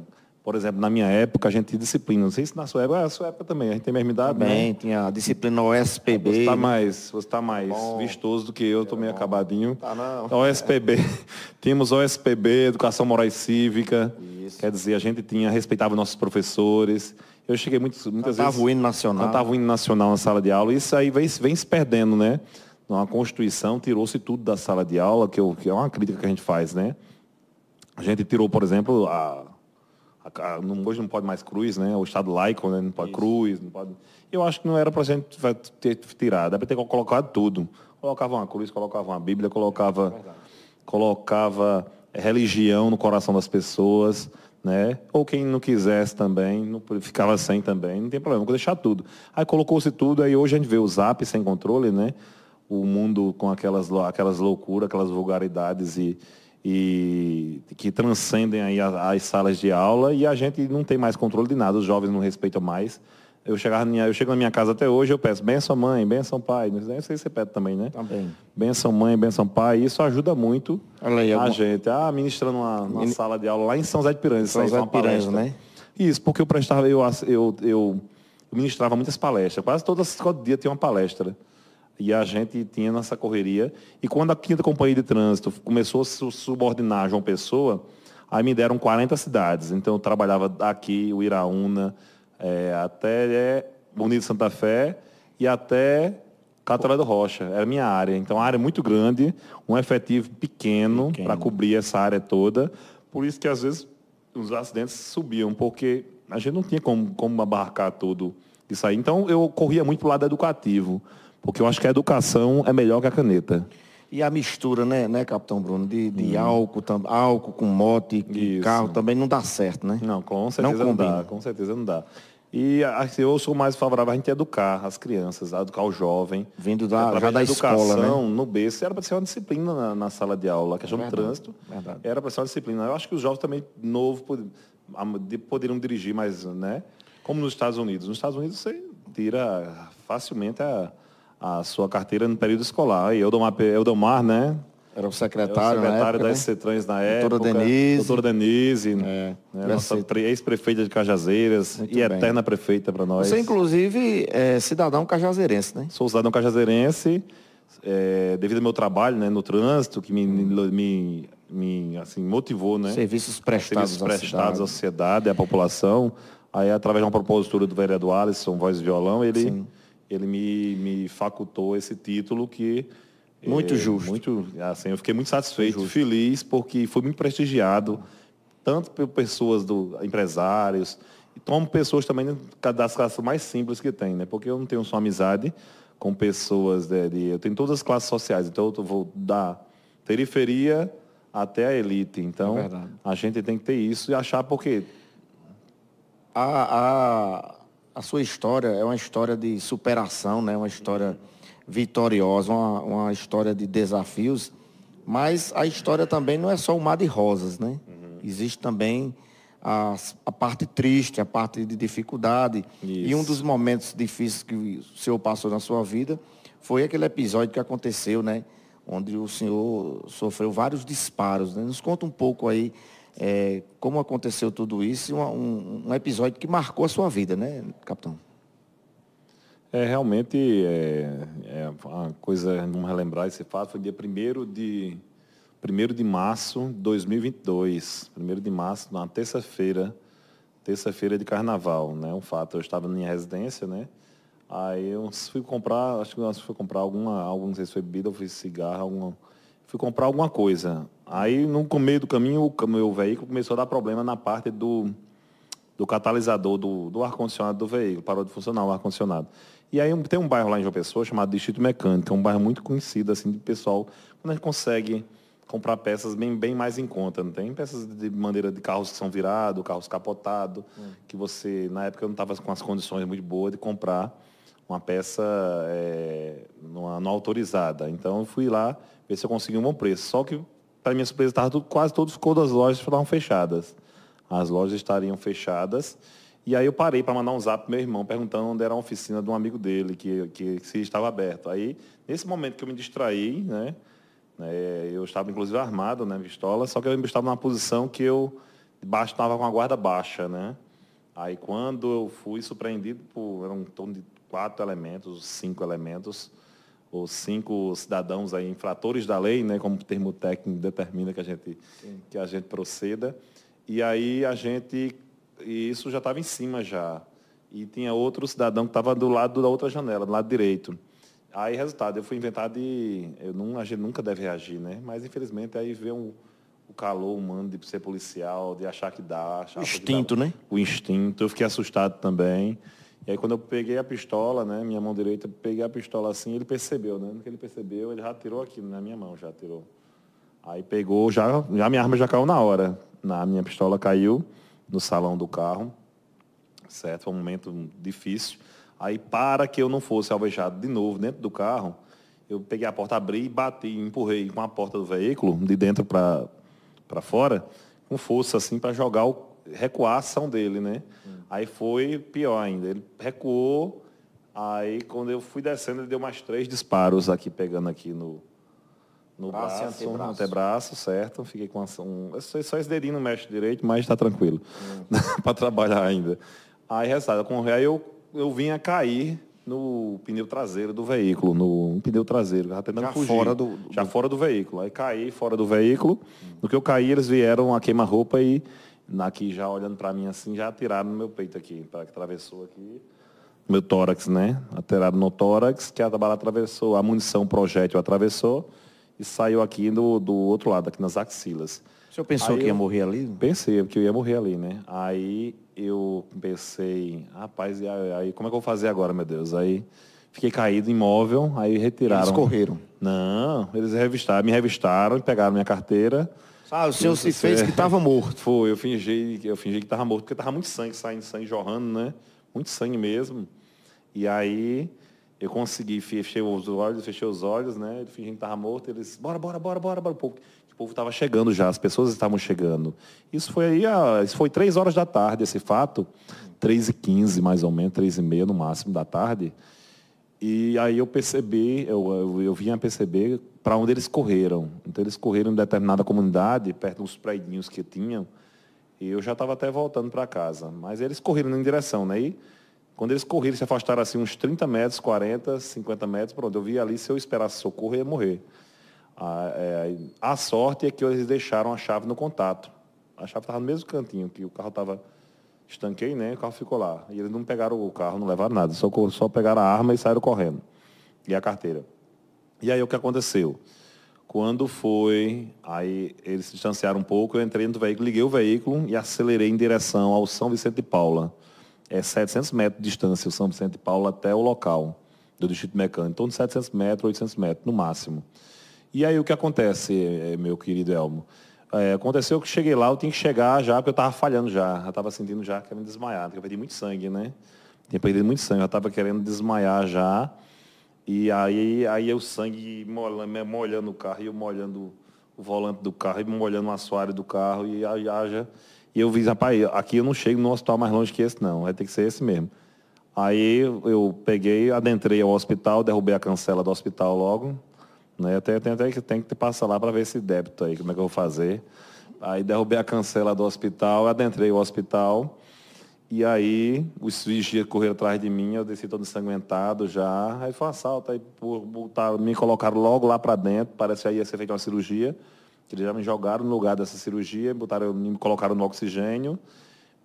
por exemplo, na minha época, a gente tinha disciplina. Não sei se na sua época, é a sua época também, a gente tem a mesma idade. Também, né? tinha a disciplina OSPB. Você está mais, você tá mais bom, vistoso do que eu, estou meio bom. acabadinho. Tá não. OSPB. Tínhamos OSPB, Educação Moral e Cívica. Isso. Quer dizer, a gente tinha, respeitava nossos professores. Eu cheguei muitas, muitas cantava vezes... o hino nacional. Cantava o hino nacional na sala de aula. Isso aí vem, vem se perdendo, né? Na Constituição tirou-se tudo da sala de aula, que, eu, que é uma crítica que a gente faz, né? A gente tirou, por exemplo, a hoje não pode mais cruz, né? O Estado laico, né? Não pode Isso. cruz, não pode. Eu acho que não era para a gente ter tirado, deve ter colocado tudo. Colocava uma cruz, colocava uma Bíblia, colocava, é colocava religião no coração das pessoas, né? Ou quem não quisesse também, não, ficava sem também, não tem problema, vou deixar tudo. Aí colocou-se tudo, aí hoje a gente vê o Zap sem controle, né? O mundo com aquelas, aquelas loucuras, aquelas vulgaridades e e que transcendem aí as, as, salas de aula e a gente não tem mais controle de nada, os jovens não respeitam mais. Eu, chegava minha, eu chego na minha casa até hoje, eu peço benção mãe, benção pai. Não sei se você pede também, né? Também. Benção mãe, benção pai. Isso ajuda muito aí, a gente. Ah, ministrando uma, uma sala de aula lá em São José de Piranhas. São José de Piranhas, né? Isso, porque eu prestava, eu, eu, eu ministrava muitas palestras. Quase todas, todo dia tinha uma palestra. E a gente tinha nessa correria. E quando a quinta companhia de trânsito começou a se subordinar João Pessoa, aí me deram 40 cidades. Então eu trabalhava aqui, o Iraúna, é, até é, Bonito Santa Fé e até Catolé do Rocha. Era a minha área. Então a área é muito grande, um efetivo pequeno, pequeno. para cobrir essa área toda. Por isso que às vezes os acidentes subiam, porque a gente não tinha como, como abarcar tudo isso aí. Então eu corria muito para o lado educativo. Porque eu acho que a educação é melhor que a caneta. E a mistura, né, né Capitão Bruno, de, de hum. álcool, tam, álcool com moto e carro também não dá certo, né? Não, com certeza não, não dá, com certeza não dá. E assim, eu sou mais favorável a gente educar as crianças, a educar o jovem. Vindo da, já da educação, escola, né? no berço, era para ser uma disciplina na, na, sala de aula. A questão verdade, do trânsito verdade. era para ser uma disciplina. Eu acho que os jovens também, novos, poderiam dirigir mais, né? Como nos Estados Unidos. Nos Estados Unidos você tira facilmente a a sua carteira no período escolar. E Eudomar né? Era o secretário, Era o secretário da SC na época. Doutora Denise. Doutora Denise, é, né? nossa ex-prefeita de Cajazeiras Muito e bem. eterna prefeita para nós. Você, inclusive, é cidadão cajazeirense, né? Sou cidadão cajazeirense, é, devido ao meu trabalho né, no trânsito, que me, me, me assim, motivou, né? Serviços prestados, Serviços prestados à, sociedade, à população. Aí, através de uma propositura do vereador Alisson, voz e violão, ele... Sim ele me, me facultou esse título que muito é, justo. Muito, assim, eu fiquei muito satisfeito, justo. feliz, porque fui muito prestigiado, tanto por pessoas do empresários, e como pessoas também das classes mais simples que tem, né? Porque eu não tenho só amizade com pessoas de, de eu tenho todas as classes sociais, então eu vou da periferia até a elite. Então, é a gente tem que ter isso e achar porque a, a a sua história é uma história de superação, né? uma história vitoriosa, uma, uma história de desafios, mas a história também não é só o mar de rosas, né? Uhum. Existe também a, a, parte triste, a parte de dificuldade. Isso. E um dos momentos difíceis que o senhor passou na sua vida foi aquele episódio que aconteceu, né? Onde o senhor sofreu vários disparos. Né? Nos conta um pouco aí é, como aconteceu tudo isso, um, um, episódio que marcou a sua vida, né, capitão? É, realmente, é, é uma coisa, não relembrar esse fato, foi dia 1 de, 1 de março de 2022, 1 de março, na terça-feira, terça-feira de carnaval, né, um fato, eu estava na minha residência, né, aí eu fui comprar, acho que eu fui comprar alguma, algum, não sei se foi bebida ou foi cigarro, alguma, fui comprar alguma coisa. Aí, no meio do caminho, o meu veículo começou a dar problema na parte do, do catalisador do, do ar-condicionado do veículo. Parou de funcionar o ar-condicionado. E aí tem um bairro lá em João Pessoa chamado Distrito Mecânico, é um bairro muito conhecido, assim, de pessoal, quando a gente consegue comprar peças bem, bem mais em conta, não tem? Peças de maneira de carros que são virados, carros capotados, hum. que você, na época não estava com as condições muito boas de comprar uma peça é, não autorizada. Então eu fui lá, ver se eu consegui um bom preço. Só que, para minha surpresa, tava tudo, quase todos os das lojas estavam fechadas. As lojas estariam fechadas. E aí eu parei para mandar um zap pro meu irmão, perguntando onde era a oficina de um amigo dele, que, que se estava aberto. Aí, nesse momento que eu me distraí, né, né eu estava inclusive armado, né, pistola, só que eu estava numa posição que eu estava com a guarda baixa, né? Aí quando eu fui surpreendido por eram um torno de quatro elementos, cinco elementos, os cinco cidadãos aí infratores da lei, né, como o termo técnico determina que a gente que a gente proceda. E aí a gente e isso já estava em cima já. E tinha outro cidadão que estava do lado da outra janela, do lado direito. Aí, resultado, eu fui inventar de. Eu não, a gente nunca deve reagir, né? Mas, infelizmente, aí vê um, o calor humano de ser policial, de achar que dá. Achar o instinto, dá, né? O instinto. Eu fiquei assustado também. E aí quando eu peguei a pistola, né, minha mão direita, peguei a pistola assim, ele percebeu, né? No que ele percebeu, ele já tirou aqui na minha mão, já tirou. Aí pegou, já, já minha arma já caiu na hora. Na minha pistola caiu no salão do carro. Certo? Foi um momento difícil. Aí para que eu não fosse alvejado de novo dentro do carro, eu peguei a porta, abri e bati, empurrei com a porta do veículo, de dentro para fora, com força assim, para jogar o, recuar a ação dele, né? Hum. Aí foi pior ainda. Ele recuou, aí quando eu fui descendo, ele deu mais três disparos aqui, pegando aqui no, no braço, braço antebraço. no antebraço, certo? Fiquei com um. Só esse dedinho não mexe direito, mas está tranquilo. Hum. para trabalhar ainda. Aí, resultado, com aí eu, eu vinha cair no pneu traseiro do veículo, no pneu traseiro, já tentando Já fugir. fora do- do- Já fora do veículo. Aí caí fora do veículo. No que eu caí, eles vieram a queima-roupa e aqui já olhando para mim assim, já atiraram no meu peito aqui, para que atravessou aqui. Meu tórax, né? Atiraram no tórax, que a bala atravessou, a munição projétil atravessou e saiu aqui do, do outro lado, aqui nas axilas. O senhor pensou Aí que ia morrer ali? Pensei que eu ia morrer ali, né? Aí eu pensei, rapaz, e aí, como é que eu vou fazer agora, meu Deus? Aí fiquei caído, imóvel, aí retiraram. Eles correram. Não, eles revistaram, me revistaram pegaram minha carteira. Ah, o senhor se fez que estava morto. Foi, eu fingi, eu fingi que estava morto, porque tava muito sangue saindo, sangue jorrando, né? Muito sangue mesmo. E aí eu consegui, fechei os olhos, fechei os olhos, né? Fingindo que estava morto, eles, bora, bora, bora, bora, bora. O povo, estava chegando já, as pessoas estavam chegando. Isso foi aí, ah, isso foi três horas da tarde, esse fato. Três e quinze, mais ou menos, três e meia no máximo da tarde. E aí eu percebi, eu, eu, eu vim a perceber para onde eles correram. Então eles correram em determinada comunidade, perto dos prédios que tinham, e eu já estava até voltando para casa. Mas eles correram em direção, né? E quando eles correram, se afastaram assim uns 30 metros, 40, 50 metros, pronto, eu vi ali, se eu esperasse socorro, eu ia morrer. A, é, a sorte é que eles deixaram a chave no contato. A chave estava no mesmo cantinho que o carro estava estanquei, né? O carro ficou lá. E eles não pegaram o carro, não levaram nada, só, só pegaram a arma e saíram correndo. E a carteira. E aí o que aconteceu? Quando foi, aí eles se distanciaram um pouco, eu entrei no veículo, liguei o veículo e acelerei em direção ao São Vicente de Paula. É 700 metros de distância o São Vicente de Paula até o local do distrito mecânico. Torno de 700 metros, 800 metros, no máximo. E aí o que acontece, eh, meu querido Elmo? É, aconteceu que cheguei lá, eu tinha que chegar já, porque eu estava falhando já. Já estava sentindo já querendo desmaiar, porque eu perdi muito sangue, né? Tinha perdido muito sangue, eu estava querendo desmaiar já. E aí, aí o sangue molhando, molhando o carro, e eu molhando o volante do carro, e molhando o assoalho do carro, e haja. E eu vi, rapaz, aqui eu não chego no hospital mais longe que esse, não. Vai ter que ser esse mesmo. Aí eu peguei, adentrei ao hospital, derrubei a cancela do hospital logo. Né? Até, tem até que tem que passar lá para ver esse débito aí, como é que eu vou fazer. Aí derrubei a cancela do hospital, adentrei o hospital. E aí os vigias correram atrás de mim, eu desci todo ensanguentado já. Aí foi um assalto, aí por- botaram, me colocaram logo lá para dentro, parece que aí ia ser feita uma cirurgia. Eles já me jogaram no lugar dessa cirurgia, botaram, me colocaram no oxigênio.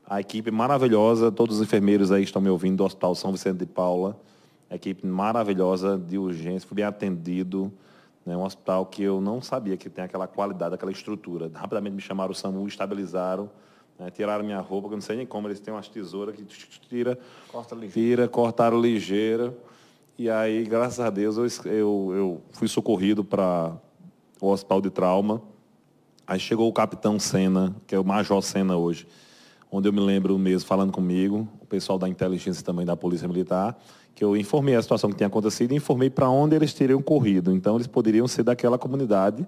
A equipe maravilhosa, todos os enfermeiros aí que estão me ouvindo do Hospital São Vicente de Paula. Equipe maravilhosa de urgência, fui bem atendido. Né? Um hospital que eu não sabia que tem aquela qualidade, aquela estrutura. Rapidamente me chamaram o SAMU, estabilizaram, né? tiraram minha roupa, que eu não sei nem como, eles têm umas tesouras que tira, Corta ligeiro. tira, cortaram ligeira. E aí, graças a Deus, eu, eu, eu fui socorrido para o hospital de trauma. Aí chegou o capitão Senna, que é o major Senna hoje, onde eu me lembro mesmo falando comigo, o pessoal da inteligência também da Polícia Militar, que eu informei a situação que tinha acontecido e informei para onde eles teriam corrido. Então, eles poderiam ser daquela comunidade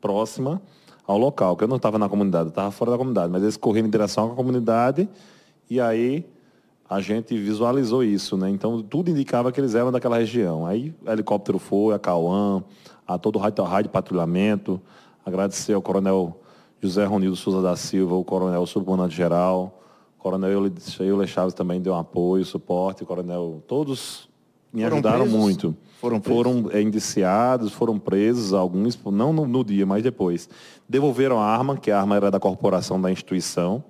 próxima ao local, que eu não estava na comunidade, estava fora da comunidade, mas eles correram em direção à comunidade e aí a gente visualizou isso, né? Então tudo indicava que eles eram daquela região. Aí helicóptero foi, a Cauã, a todo o rádio, rádio de patrulhamento, agradecer ao coronel José Ronildo Souza da Silva, o coronel subcomandante geral, o coronel Euler Chaves também deu um apoio, suporte, o coronel, todos me Foram ajudaram presos? muito. Foram presos? foram é, indiciados, foram presos, alguns, não no, no dia, mas depois. Devolveram a arma, que a arma era da corporação da instituição.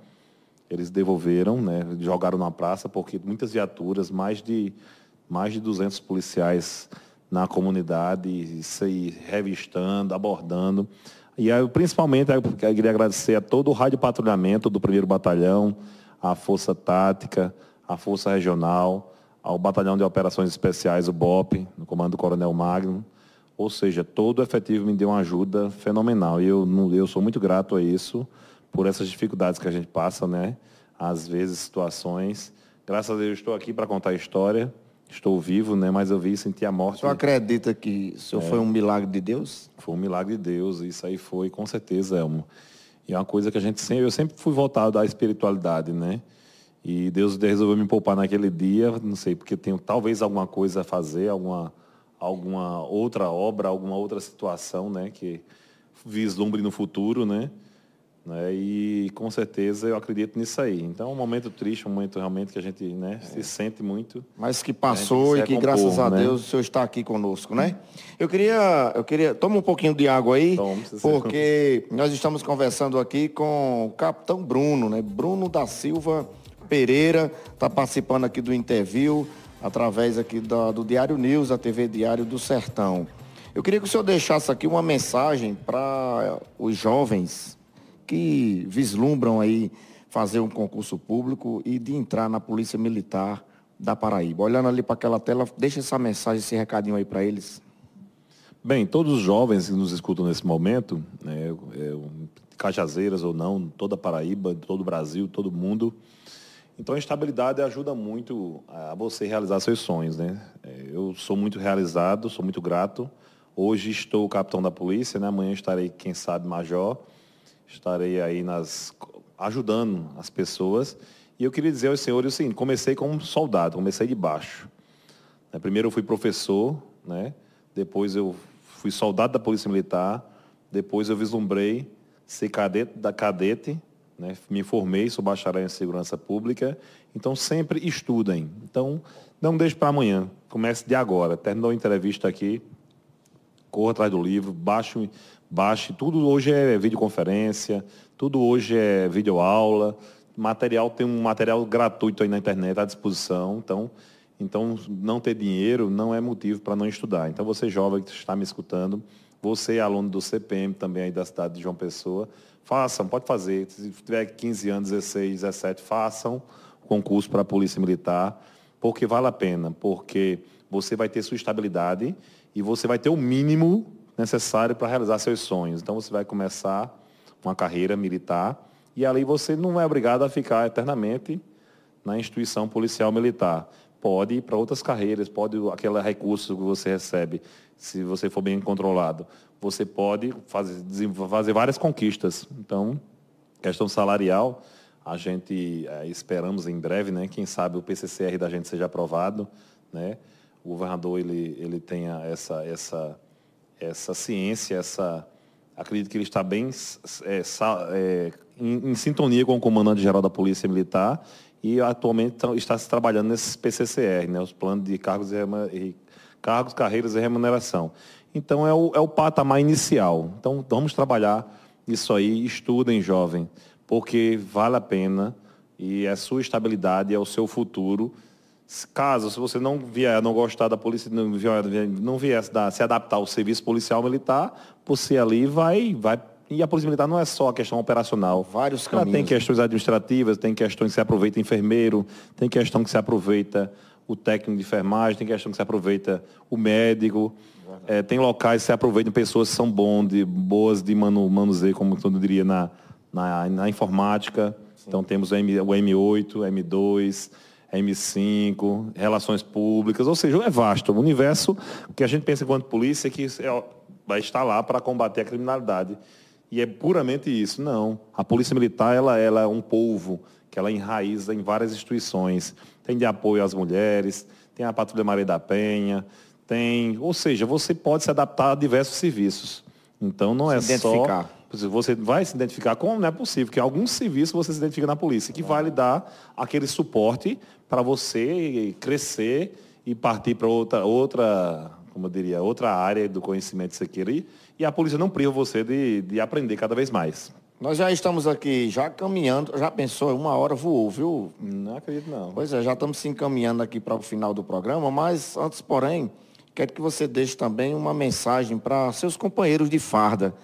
Eles devolveram, né, jogaram na praça, porque muitas viaturas, mais de, mais de 200 policiais na comunidade, aí, revistando, abordando. E aí, principalmente, eu queria agradecer a todo o rádio patrulhamento do 1 Batalhão, a Força Tática, a Força Regional, ao Batalhão de Operações Especiais, o BOP, no comando do Coronel Magno. Ou seja, todo o efetivo me deu uma ajuda fenomenal. E eu, eu sou muito grato a isso, por essas dificuldades que a gente passa, né? Às vezes, situações. Graças a Deus, estou aqui para contar a história. Estou vivo, né? Mas eu vi e senti a morte. senhor acredita que o senhor foi um milagre de Deus? Foi um milagre de Deus, isso aí foi, com certeza, Elmo. E é uma coisa que a gente sempre, eu sempre fui voltado à espiritualidade, né? E Deus resolveu me poupar naquele dia, não sei, porque tenho talvez alguma coisa a fazer, alguma, alguma outra obra, alguma outra situação, né? Que vislumbre no futuro, né? Né? E com certeza eu acredito nisso aí. Então é um momento triste, um momento realmente que a gente né, é. se sente muito. Mas que passou e que graças a né? Deus o senhor está aqui conosco, né? Eu queria, eu queria, toma um pouquinho de água aí, Tome, porque nós estamos conversando aqui com o capitão Bruno, né? Bruno da Silva Pereira está participando aqui do interview através aqui do, Diário News, a TV Diário do Sertão. Eu queria que o senhor deixasse aqui uma mensagem para os jovens que vislumbram aí fazer um concurso público e de entrar na Polícia Militar da Paraíba. Olhando ali para aquela tela, deixa essa mensagem, esse recadinho aí para eles. Bem, todos os jovens que nos escutam nesse momento, né, é, Cajazeiras ou não, toda Paraíba, todo o Brasil, todo mundo. Então a estabilidade ajuda muito a você realizar seus sonhos, né? É, eu sou muito realizado, sou muito grato. Hoje estou capitão da polícia, né? Amanhã estarei, quem sabe, major estarei aí nas, ajudando as pessoas. E eu queria dizer aos senhores o seguinte, comecei como soldado, comecei de baixo. Né, primeiro eu fui professor, né? depois eu fui soldado da Polícia Militar, depois eu vislumbrei ser cadete da cadete, né? me formei, sou bacharel em segurança pública, então sempre estudem. Então, não deixe para amanhã, comece de agora. Terminou a entrevista aqui, corra atrás do livro, baixe Baixe, tudo hoje é videoconferência, tudo hoje é videoaula, material tem um material gratuito aí na internet à disposição, então, então não ter dinheiro não é motivo para não estudar. Então você jovem que está me escutando, você aluno do CPM também aí da cidade de João Pessoa, façam, pode fazer, se tiver 15 anos, 16, 17, façam o concurso para a Polícia Militar, porque vale a pena, porque você vai ter sua estabilidade e você vai ter o mínimo necessário para realizar seus sonhos. Então você vai começar uma carreira militar e ali você não é obrigado a ficar eternamente na instituição policial militar. Pode ir para outras carreiras, pode aquele recurso que você recebe, se você for bem controlado. Você pode fazer, fazer várias conquistas. Então, questão salarial, a gente é, esperamos em breve, né? Quem sabe o PCCR da gente seja aprovado, né? O governador ele, ele tenha essa, essa essa ciência, essa acredito que ele está bem é, é, em, em, sintonia com o comandante-geral da Polícia Militar e atualmente está se trabalhando nesses PCCR, né, os planos de cargos, e, cargos, carreiras e remuneração. Então é o, é o patamar inicial. Então vamos trabalhar isso aí, estudem jovem, porque vale a pena e é sua estabilidade, é o seu futuro Caso, se você não vier, não gostar da polícia, não vier, não vier se adaptar ao serviço policial militar, você ali vai, vai e a Polícia Militar não é só a questão operacional. Vários caminhos. Ela tem questões administrativas, tem questões que se aproveita enfermeiro, tem questão que se aproveita o técnico de enfermagem, tem questão que se aproveita o médico. É, tem locais que se aproveitam pessoas que são bons, de, boas de manu, manuseio, como eu diria, na, na, na informática. Sim. Então temos o, M, o M8, M2 M5, relações públicas, ou seja, é vasto. O universo que a gente pensa enquanto polícia é que é, vai estar lá para combater a criminalidade. E é puramente isso. Não. A Polícia Militar ela, ela é um povo que ela enraiza em várias instituições. Tem de apoio às mulheres, tem a Patrulha Maria da Penha, tem. Ou seja, você pode se adaptar a diversos serviços. Então não se é identificar. só você vai se identificar com, não é possível, que algum serviço você se identifica na polícia, que vai lhe dar aquele suporte para você crescer e partir para outra, outra, como eu diria, outra área do conhecimento que você queira. E, e a polícia não priva você de, de aprender cada vez mais. Nós já estamos aqui, já caminhando, já pensou, uma hora voou, viu? Não acredito não. Pois é, já estamos se encaminhando aqui para o final do programa, mas antes, porém, quero que você deixe também uma mensagem para seus companheiros de farda.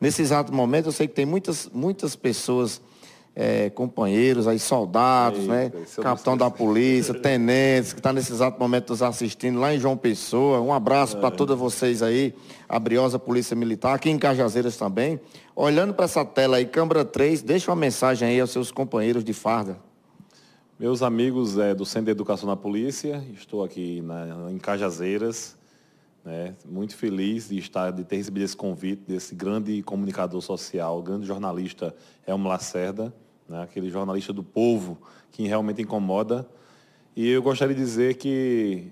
Nesse exato momento, eu sei que tem muitas, muitas pessoas, é, companheiros aí, soldados, Eita, né? Capitão da polícia, tenentes, que está nesse exato momento nos assistindo lá em João Pessoa. Um abraço é. para todos vocês aí, a Briosa Polícia Militar, aqui em Cajazeiras também. Olhando para essa tela aí, Câmara 3, deixa uma mensagem aí aos seus companheiros de farda. Meus amigos é, do Centro de Educação na Polícia, estou aqui na, em Cajazeiras né? Muito feliz de estar, de ter recebido esse convite desse grande comunicador social, grande jornalista Elmo Lacerda, né? aquele jornalista do povo que realmente incomoda. E eu gostaria de dizer que,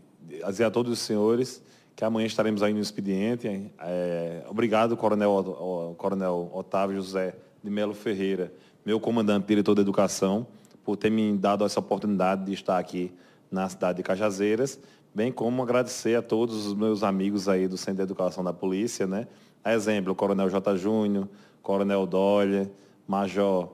dizer a todos os senhores, que amanhã estaremos aí no expediente. É, obrigado, Coronel, Coronel Otávio José de Melo Ferreira, meu comandante, diretor da educação, por ter me dado essa oportunidade de estar aqui na cidade de Cajazeiras, bem como agradecer a todos os meus amigos aí do Centro de Educação da Polícia, né? A exemplo, o Coronel J. Júnior, Coronel Dolly, Major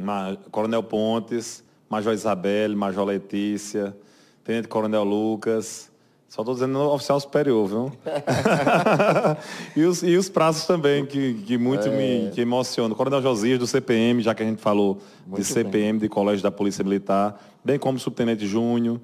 Ma, Coronel Pontes, Major Isabelle, Major Letícia, Tenente Coronel Lucas, só estou dizendo oficial superior, viu? e, os, e os prazos também, que, que muito é... me que emocionam. Coronel Josias, do CPM, já que a gente falou muito de CPM, bem. de Colégio da Polícia Militar, bem como Subtenente Júnior,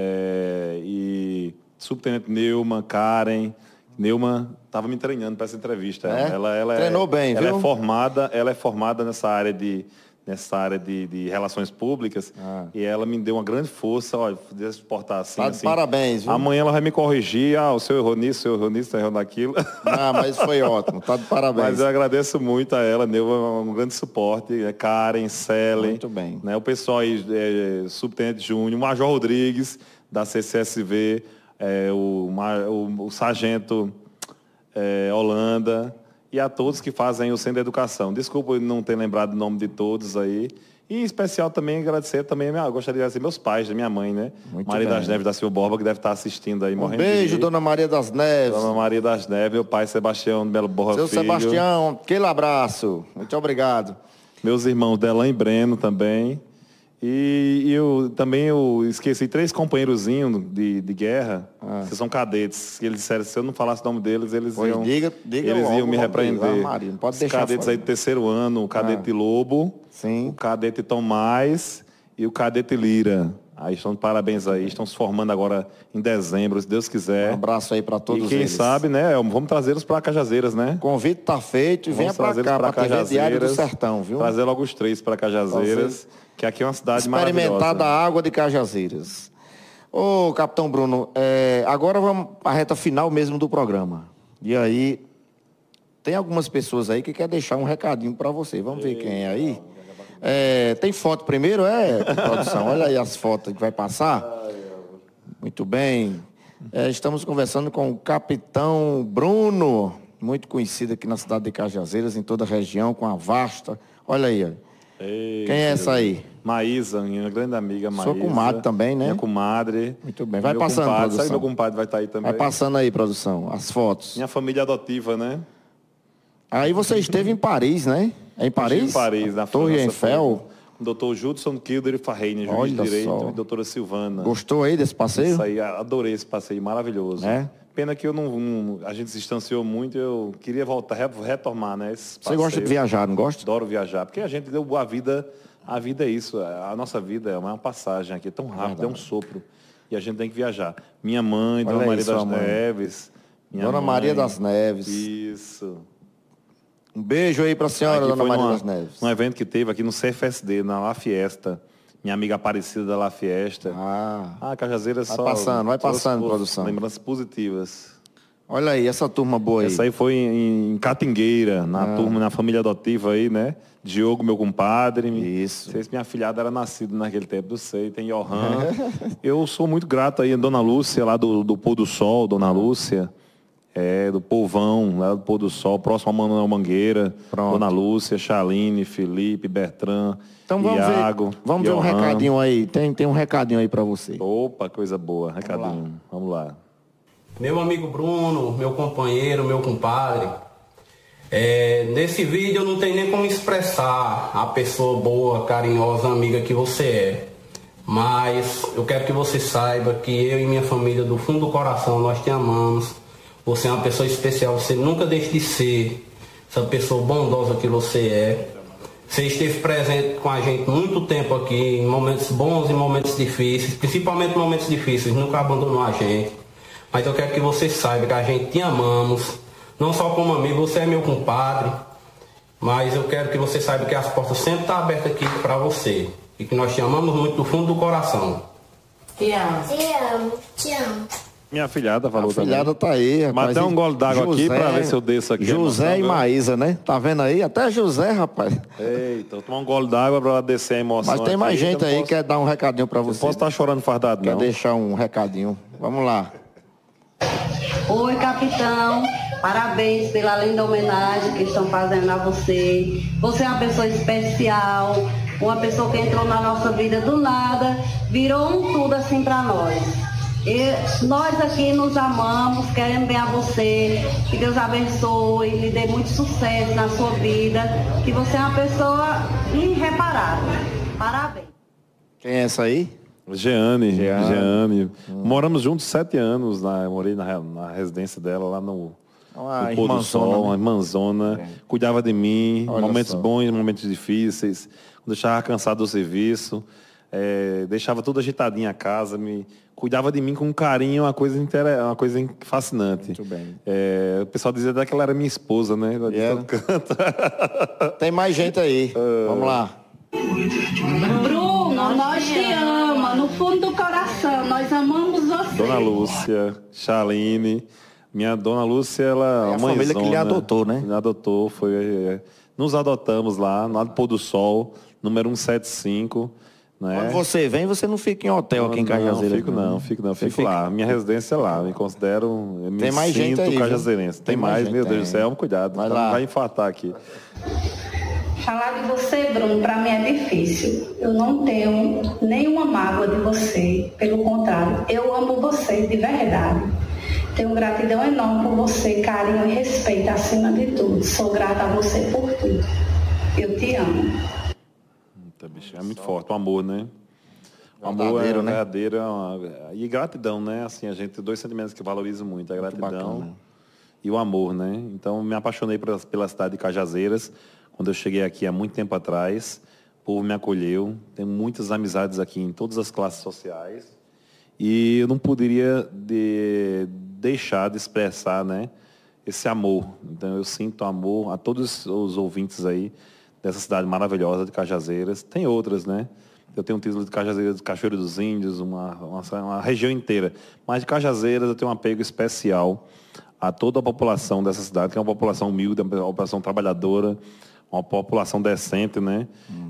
é, e Subtenente Neuma, Karen. Neuma estava me treinando para essa entrevista. É? Ela, ela é Treinou é, bem, ela viu? É formada, ela é formada nessa área de nessa área de, de relações públicas ah. e ela me deu uma grande força, olha, de exportar assim, tá assim. parabéns, viu? Amanhã ela vai me corrigir, ah, o senhor errou nisso, o senhor errou nisso, errou naquilo. Ah, mas foi ótimo, tá de parabéns. Mas eu agradeço muito a ela, deu um grande suporte, é Karen, Selen. Muito bem. Né, o pessoal aí, é, Subtenente Júnior, Major Rodrigues, da CCSV, é, o, o, o Sargento é, Holanda, e a todos que fazem o Centro de Educação. Desculpa não ter lembrado o nome de todos aí. E em especial também agradecer também, eu gostaria de agradecer meus pais, da minha mãe, né? Muito Maria bem. das Neves da Silva Borba, que deve estar assistindo aí, um morrendo beijo, dona Maria das Neves. Dona Maria das Neves, meu pai Sebastião Belo Borba Seu Filho. Sebastião, aquele abraço. Muito obrigado. Meus irmãos Delan e Breno também. E, e, eu também eu esqueci três companheirozinhos de, de guerra, ah. que são cadetes. Eles disseram se eu não falasse o nome deles, eles pois iam, diga, diga eles iam me repreender. Maria, não pode Os deixar cadetes fora. aí do terceiro ano, o cadete ah. Lobo, Sim. o cadete Tomás e o cadete Lira. Aí estão de parabéns aí, estão se formando agora em dezembro, se Deus quiser. Um abraço aí para todos E quem eles. sabe, né, vamos trazê-los para Cajazeiras, né? O convite tá feito venha para cá, para TV Diário do Sertão, viu? Trazer logo os três para Cajazeiras, que aqui é uma cidade Experimentar maravilhosa. Experimentar da água de Cajazeiras. Ô, Capitão Bruno, é, agora vamos para a reta final mesmo do programa. E aí, tem algumas pessoas aí que quer deixar um recadinho para você. Vamos ver quem é aí. É, tem foto primeiro, é, produção? Olha aí as fotos que vai passar. Muito bem. É, estamos conversando com o capitão Bruno, muito conhecido aqui na cidade de Cajazeiras, em toda a região, com a vasta. Olha aí. Ei, Quem é essa aí? Maísa, minha grande amiga Maísa. Sua comadre também, né? Minha comadre. Muito bem. Vai meu passando, compadre. produção. Sabe meu compadre vai estar aí também. Vai passando aí, produção, as fotos. Minha família adotiva, né? Aí você esteve em Paris, né? É em Paris? Em Paris, na Torre França. Eiffel. O doutor Judson Kilder e Farreine, juiz Olha de direito, só. e doutora Silvana. Gostou aí desse passeio? Isso aí, adorei esse passeio, maravilhoso. É? Pena que eu não, não- a gente se distanciou muito, eu queria voltar, re- retomar, né? Você gosta de viajar, não gosta? Adoro viajar, porque a gente deu a vida, a vida é isso, a nossa vida é uma passagem aqui, é tão rápido, é um sopro. E a gente tem que viajar. Minha mãe, Olha Dona Maria sua das mãe. Neves. Dona mãe. Maria das Neves. Isso. Um beijo aí pra senhora, Aqui Dona Maria numa- das Neves. Num evento que teve aqui no CFSD, na La Fiesta. Minha amiga Aparecida da La Fiesta. Ah, Ah, Cajazeira é Vai só... passando, vai só- passando, só produção. Lembranças positivas. olha aí, essa turma boa aí. Essa aí foi em, em Catingueira, na Ah. turma, na família adotiva aí, né? Diogo, meu compadre. Isso. Não sei se minha filhada era nascida naquele tempo, não sei. Tem Johan. Eu sou muito grato aí a Dona Lúcia, lá do, do Pôr do Sol, Dona Lúcia. É, do Povão, lá do Pôr do Sol, próximo a Manuel Mangueira. Pronto. Dona Lúcia, Chaline, Felipe, Bertrand, Então vamos Iago. ver, vamos ver um Johan. recadinho aí. Tem, tem um recadinho aí pra você. Opa, coisa boa. Recadinho. Vamos lá. Meu amigo Bruno, meu companheiro, meu compadre, é, nesse vídeo eu não tenho nem como expressar a pessoa boa, carinhosa, amiga que você é. Mas eu quero que você saiba que eu e minha família, do fundo do coração, nós te amamos. Você é uma pessoa especial, você nunca deixe de ser essa pessoa bondosa que você é. Você esteve presente com a gente muito tempo aqui, em momentos bons e momentos difíceis, principalmente momentos difíceis, nunca abandonou a gente. Mas eu quero que você saiba que a gente te amamos, não só como amigo, você é meu compadre, mas eu quero que você saiba que as portas sempre estão abertas aqui para você e que nós te amamos muito do fundo do coração. Te amo. Te amo, te amo. Minha filhada falou A filhada tá aí, rapaz. Mas dá um gole d'água aqui pra ver se eu desço aqui José emoção, e? Maísa, né? Tá vendo aí? Até José, rapaz. Eita, vou tomar um gole d'água pra descer a emoção. Mas tem mais aqui. gente Eu aí posso- que quer dar um recadinho pra Eu você. posso estar chorando fardado, Quer não. deixar um recadinho. Vamos lá. Oi, capitão. Parabéns pela linda homenagem que estão fazendo a você. Você é uma pessoa especial, uma pessoa que entrou na nossa vida do nada, virou um tudo assim para nós. E nós aqui nos amamos, queremos bem a você, que Deus abençoe, lhe dê muito sucesso na sua vida, que você é uma pessoa irreparável. Parabéns. Quem é essa aí? Jeane, Jeane. Jeane. Moramos juntos sete anos, na, morei na, na residência dela lá no, Uma pôr do sol, né? uma irmãzona. Cuidava de mim, Olha momentos só. bons, momentos difíceis. Quando eu estava cansado do serviço, eh, deixava tudo agitadinho a casa, me cuidava de mim com um carinho, uma coisa, inter... uma coisa fascinante. Muito bem. Eh, o pessoal dizia até que ela era minha esposa, né? Ela era? canto. Tem mais gente aí. Vamos lá. Bruno, nós te amamos, no fundo do coração, nós amamos você. Dona Lúcia, Chaline. Minha Dona Lúcia, ela É a família que lhe adotou, né? Me adotou, foi. é, nos adotamos lá, lá do Pôr do Sol, número 175. Né? Quando você vem, você não fica em hotel aqui em Cajazeira. Não, fico não, fico não, Você fico fica- lá. Minha residência é lá, me considero, eu me Tem mais sinto gente aí, cajazeirense. Tem, Tem mais mais, gente, meu Deus do céu, cuidado, Vai tá- lá. vai infartar aqui. Falar de você, Bruno, para mim é difícil. Eu não tenho nenhuma mágoa de você. Pelo contrário, eu amo você de verdade. Tenho gratidão enorme por você, carinho e respeito acima de tudo. Sou grata a você por tudo. Eu te amo. Eita, bicho, é muito forte, o amor, né? O amor Verdadeiro, é né? verdadeiro. é uma- E gratidão, né? Assim, a gente tem dois sentimentos que valorizo muito, a gratidão bacana. e o amor, né? Então, me apaixonei pela, pela cidade de Cajazeiras, quando eu cheguei aqui há muito tempo atrás. O povo me acolheu, tenho muitas amizades aqui em todas as classes sociais. E eu não poderia de- deixar de expressar, né? Esse amor. Então, eu sinto amor a todos os ouvintes aí dessa cidade maravilhosa de Cajazeiras. Tem outras, né? Eu tenho um título de Cajazeiras, de Cachoeiro dos Índios, uma, uma, uma região inteira. Mas de Cajazeiras eu tenho um apego especial a toda a população dessa cidade, que é uma população humilde, uma população trabalhadora, uma população decente, né?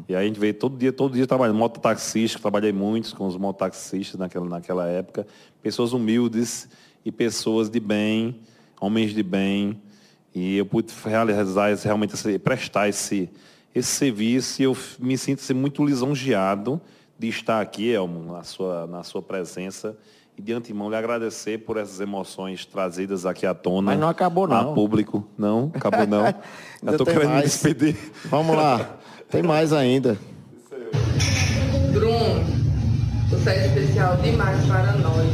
E aí a gente veio todo dia, todo dia trabalhando. Mototaxista, trabalhei muito com os mototaxistas naquela, naquela época. Pessoas humildes e pessoas de bem, homens de bem. E eu pude realizar esse, realmente esse, prestar esse, esse serviço e eu me sinto assim, muito lisonjeado de estar aqui, Elmo, na sua, na sua presença. E de antemão lhe agradecer por essas emoções trazidas aqui à tona. Mas não acabou, não. A público. Não, acabou não. Eu estou querendo me mais. despedir. Vamos lá. Tem mais ainda. Bruno, você é especial demais para nós.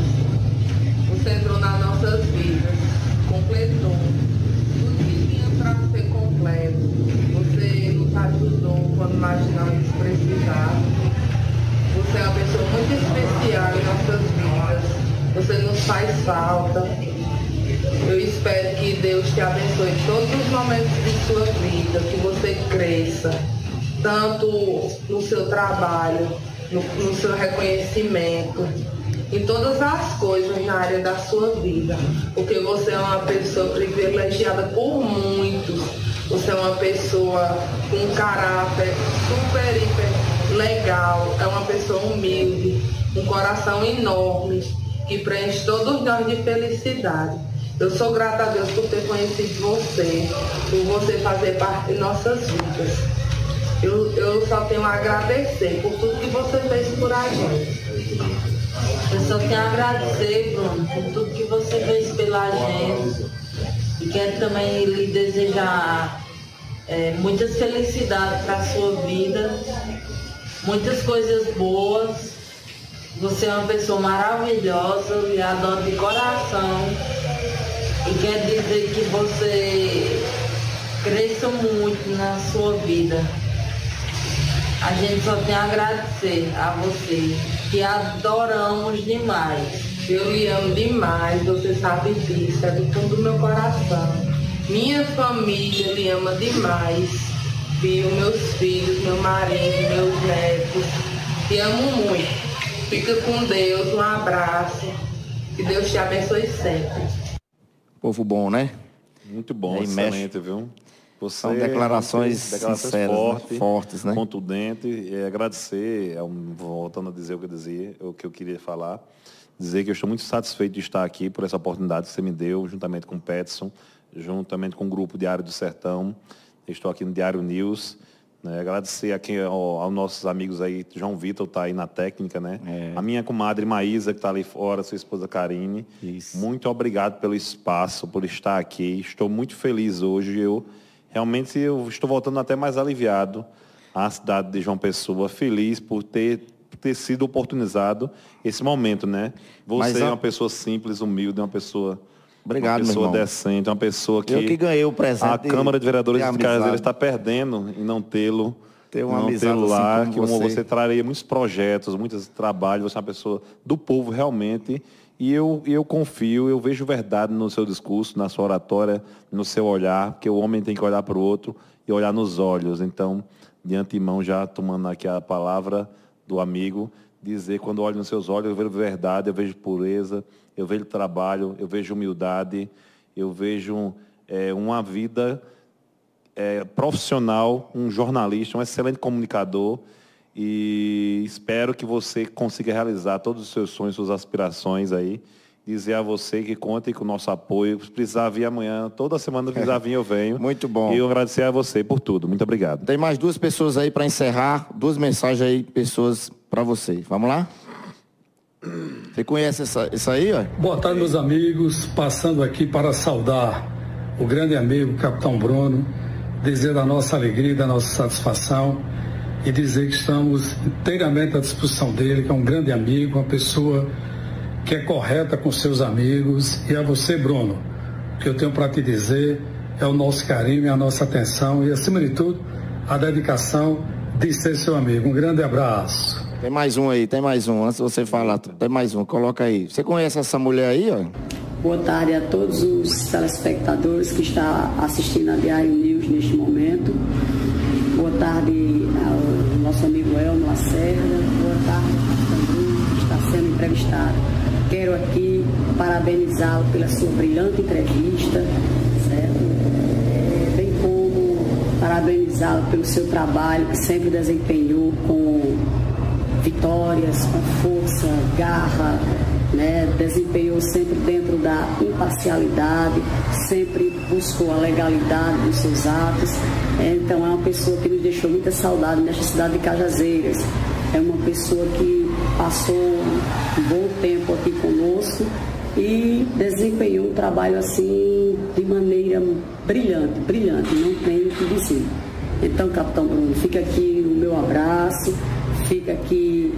Você entrou nas nossas vidas, completou tudo que tinha para ser completo. Você nos não precisávamos. Você é uma pessoa muito especial em nossas vidas. Você nos faz falta. Eu espero que Deus te abençoe em todos os momentos de sua vida, que você cresça, tanto no seu trabalho, no, no seu reconhecimento, em todas as coisas na área da sua vida. Porque você é uma pessoa privilegiada por muitos. Você é uma pessoa com um caráter super, hiper legal, é uma pessoa humilde, um coração enorme, que preenche todos nós de felicidade. Eu sou grata a Deus por ter conhecido você, por você fazer parte de nossas vidas. Eu, eu só tenho a agradecer por tudo que você fez por a gente. Eu só tenho a agradecer, Bruno, por tudo que você fez pela gente. E quero também lhe desejar é, muitas felicidades para a sua vida, muitas coisas boas. Você é uma pessoa maravilhosa, lhe adoro de coração. E quero dizer que você cresça muito na sua vida. A gente só tem a agradecer a você, que adoramos demais. Eu lhe amo demais, você sabe disso, é do fundo do meu coração. Minha família lhe ama demais. Viu, meus filhos, meu marido, meus netos. Te amo muito. Fica com Deus, um abraço. Que Deus te abençoe sempre. Povo bom, né? Muito bom, Aí mexe. excelente, viu? Você São declarações declarações sinceras, né? fortes, Fortes, né? contundentes. E agradecer, é voltando a dizer o que eu dizia, o que eu queria falar, dizer que eu estou muito satisfeito de estar aqui por essa oportunidade que você me deu, juntamente com o Petson, juntamente com o grupo Diário do Sertão. Estou aqui no Diário News. Né? Agradecer aqui ao, aos nossos amigos aí, João Vitor está aí na técnica, né? É. A minha comadre Maísa, que está ali fora, sua esposa Karine. Isso. Muito obrigado pelo espaço, por estar aqui. Estou muito feliz hoje. Eu realmente eu estou voltando até mais aliviado à cidade de João Pessoa, feliz por ter, ter sido oportunizado esse momento, né? Você é a- uma pessoa simples, humilde, uma pessoa, Obrigado, uma pessoa decente, uma pessoa que, Eu que ganhei o presente a de- Câmara de Vereadores de de. Cajazeiras está perdendo em não tê-lo. Ter uma não tê-lo lá, assim que como você. você. traria muitos projetos, muitos trabalhos, você é uma pessoa do povo realmente. E eu, eu confio, eu vejo verdade no seu discurso, na sua oratória, no seu olhar, porque o homem tem que olhar para o outro e olhar nos olhos. Então, de antemão, já tomando aqui a palavra do amigo, dizer, quando olho nos seus olhos, eu vejo verdade, eu vejo pureza, eu vejo trabalho, eu vejo humildade, eu vejo eh, uma vida é, profissional, um jornalista, um excelente comunicador e espero que você consiga realizar todos os seus sonhos, suas aspirações aí. Dizer a você que contem com o nosso apoio. Se precisar vir amanhã, toda semana que precisar vir eu venho. Muito bom. E eu agradecer a você por tudo. Muito obrigado. Tem mais duas pessoas aí para encerrar, duas mensagens aí, pessoas para você. Vamos lá? Você conhece essa, isso aí, ó? Boa tarde, meus amigos. Passando aqui para saudar o grande amigo Capitão Bruno, dizer da nossa alegria, da nossa satisfação e dizer que estamos inteiramente à disposição dele, que é um grande amigo, uma pessoa que é correta com seus amigos. E a você, Bruno, o que eu tenho para te dizer é o nosso carinho e a nossa atenção e, acima de tudo, a dedicação de ser seu amigo. Um grande abraço. Tem mais um aí, tem mais um. Antes de você falar, tem mais um. Coloca aí. Você conhece essa mulher aí, ó? Boa tarde a todos os telespectadores que estão assistindo a Diário News neste momento. Boa tarde ao nosso amigo Elmo Lacerda. Boa tarde Bruno, que está sendo entrevistado. Quero aqui parabenizá-lo pela sua brilhante entrevista, certo? É, bem como parabenizá-lo pelo seu trabalho que sempre desempenhou com vitórias, com força, garra, né? desempenhou sempre dentro da imparcialidade, sempre buscou a legalidade dos seus atos. Então é uma pessoa que nos deixou muita saudade nesta cidade de Cajazeiras. É uma pessoa que passou um bom tempo aqui conosco e desempenhou um trabalho assim de maneira brilhante, brilhante, não tenho o que dizer. Então, Capitão Bruno, fica aqui o meu abraço, fica aqui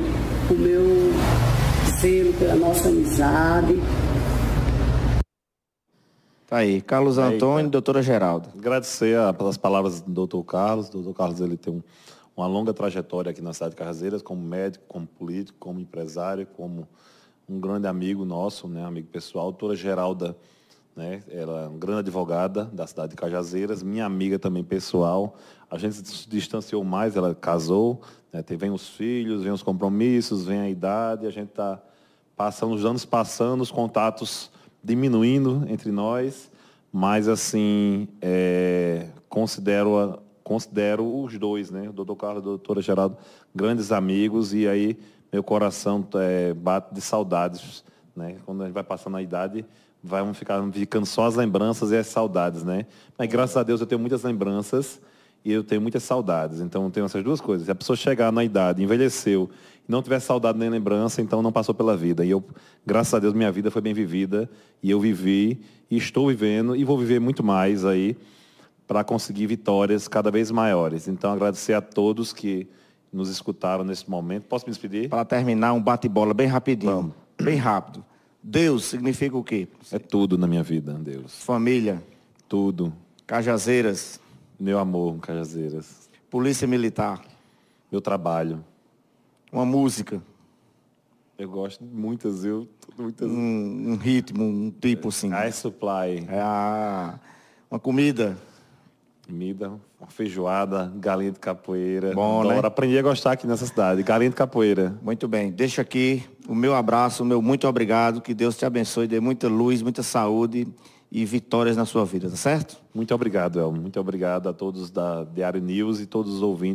o meu selo pela nossa amizade. Tá aí. Carlos Antônio e doutora Geralda. Agradecer a- pelas palavras do doutor Carlos. O doutor Carlos ele tem um- uma longa trajetória aqui na cidade de Carraseiras, como médico, como político, como empresário, como um grande amigo nosso, né, amigo pessoal. A doutora Geralda, né, ela é uma grande advogada da cidade de Cajazeiras, minha amiga também pessoal. A gente se distanciou mais, ela casou, né, vem os filhos, vem os compromissos, vem a idade, a gente está passando, os anos passando, os contatos diminuindo entre nós, mas assim, é, considero, considero os dois, né? O doutor Carlos e a doutora Geraldo, grandes amigos, e aí meu coração é, bate de saudades, né? Quando a gente vai passando a idade, vai ficar, ficando só as lembranças e as saudades, né? Mas graças a Deus eu tenho muitas lembranças e eu tenho muitas saudades. Então eu tenho essas duas coisas. Se a pessoa chegar na idade, envelheceu, e não tiver saudade nem lembrança, então não passou pela vida. E eu, graças a Deus, minha vida foi bem vivida e eu vivi e estou vivendo e vou viver muito mais aí para conseguir vitórias cada vez maiores. Então agradecer a todos que nos escutaram nesse momento. Posso me despedir? Para terminar, um bate-bola bem rapidinho. Bem rápido. Deus significa o quê? É tudo na minha vida, Deus. Família, Tudo. Cajazeiras, Meu amor, Cajazeiras. Polícia Militar, Meu trabalho. uma música, Eu gosto de muitas, eu. Muitas. um, um ritmo, um tipo assim. I Supply. É a- uma comida. Comida, uma feijoada, galinha de capoeira. Bom, né? Aprendi a gostar aqui nessa cidade. Galinha de capoeira. Muito bem. Deixa aqui o meu abraço, o meu muito obrigado. Que Deus te abençoe, dê muita luz, muita saúde e vitórias na sua vida, tá certo? Muito obrigado, El. Muito obrigado a todos da Diário News e todos os ouvintes.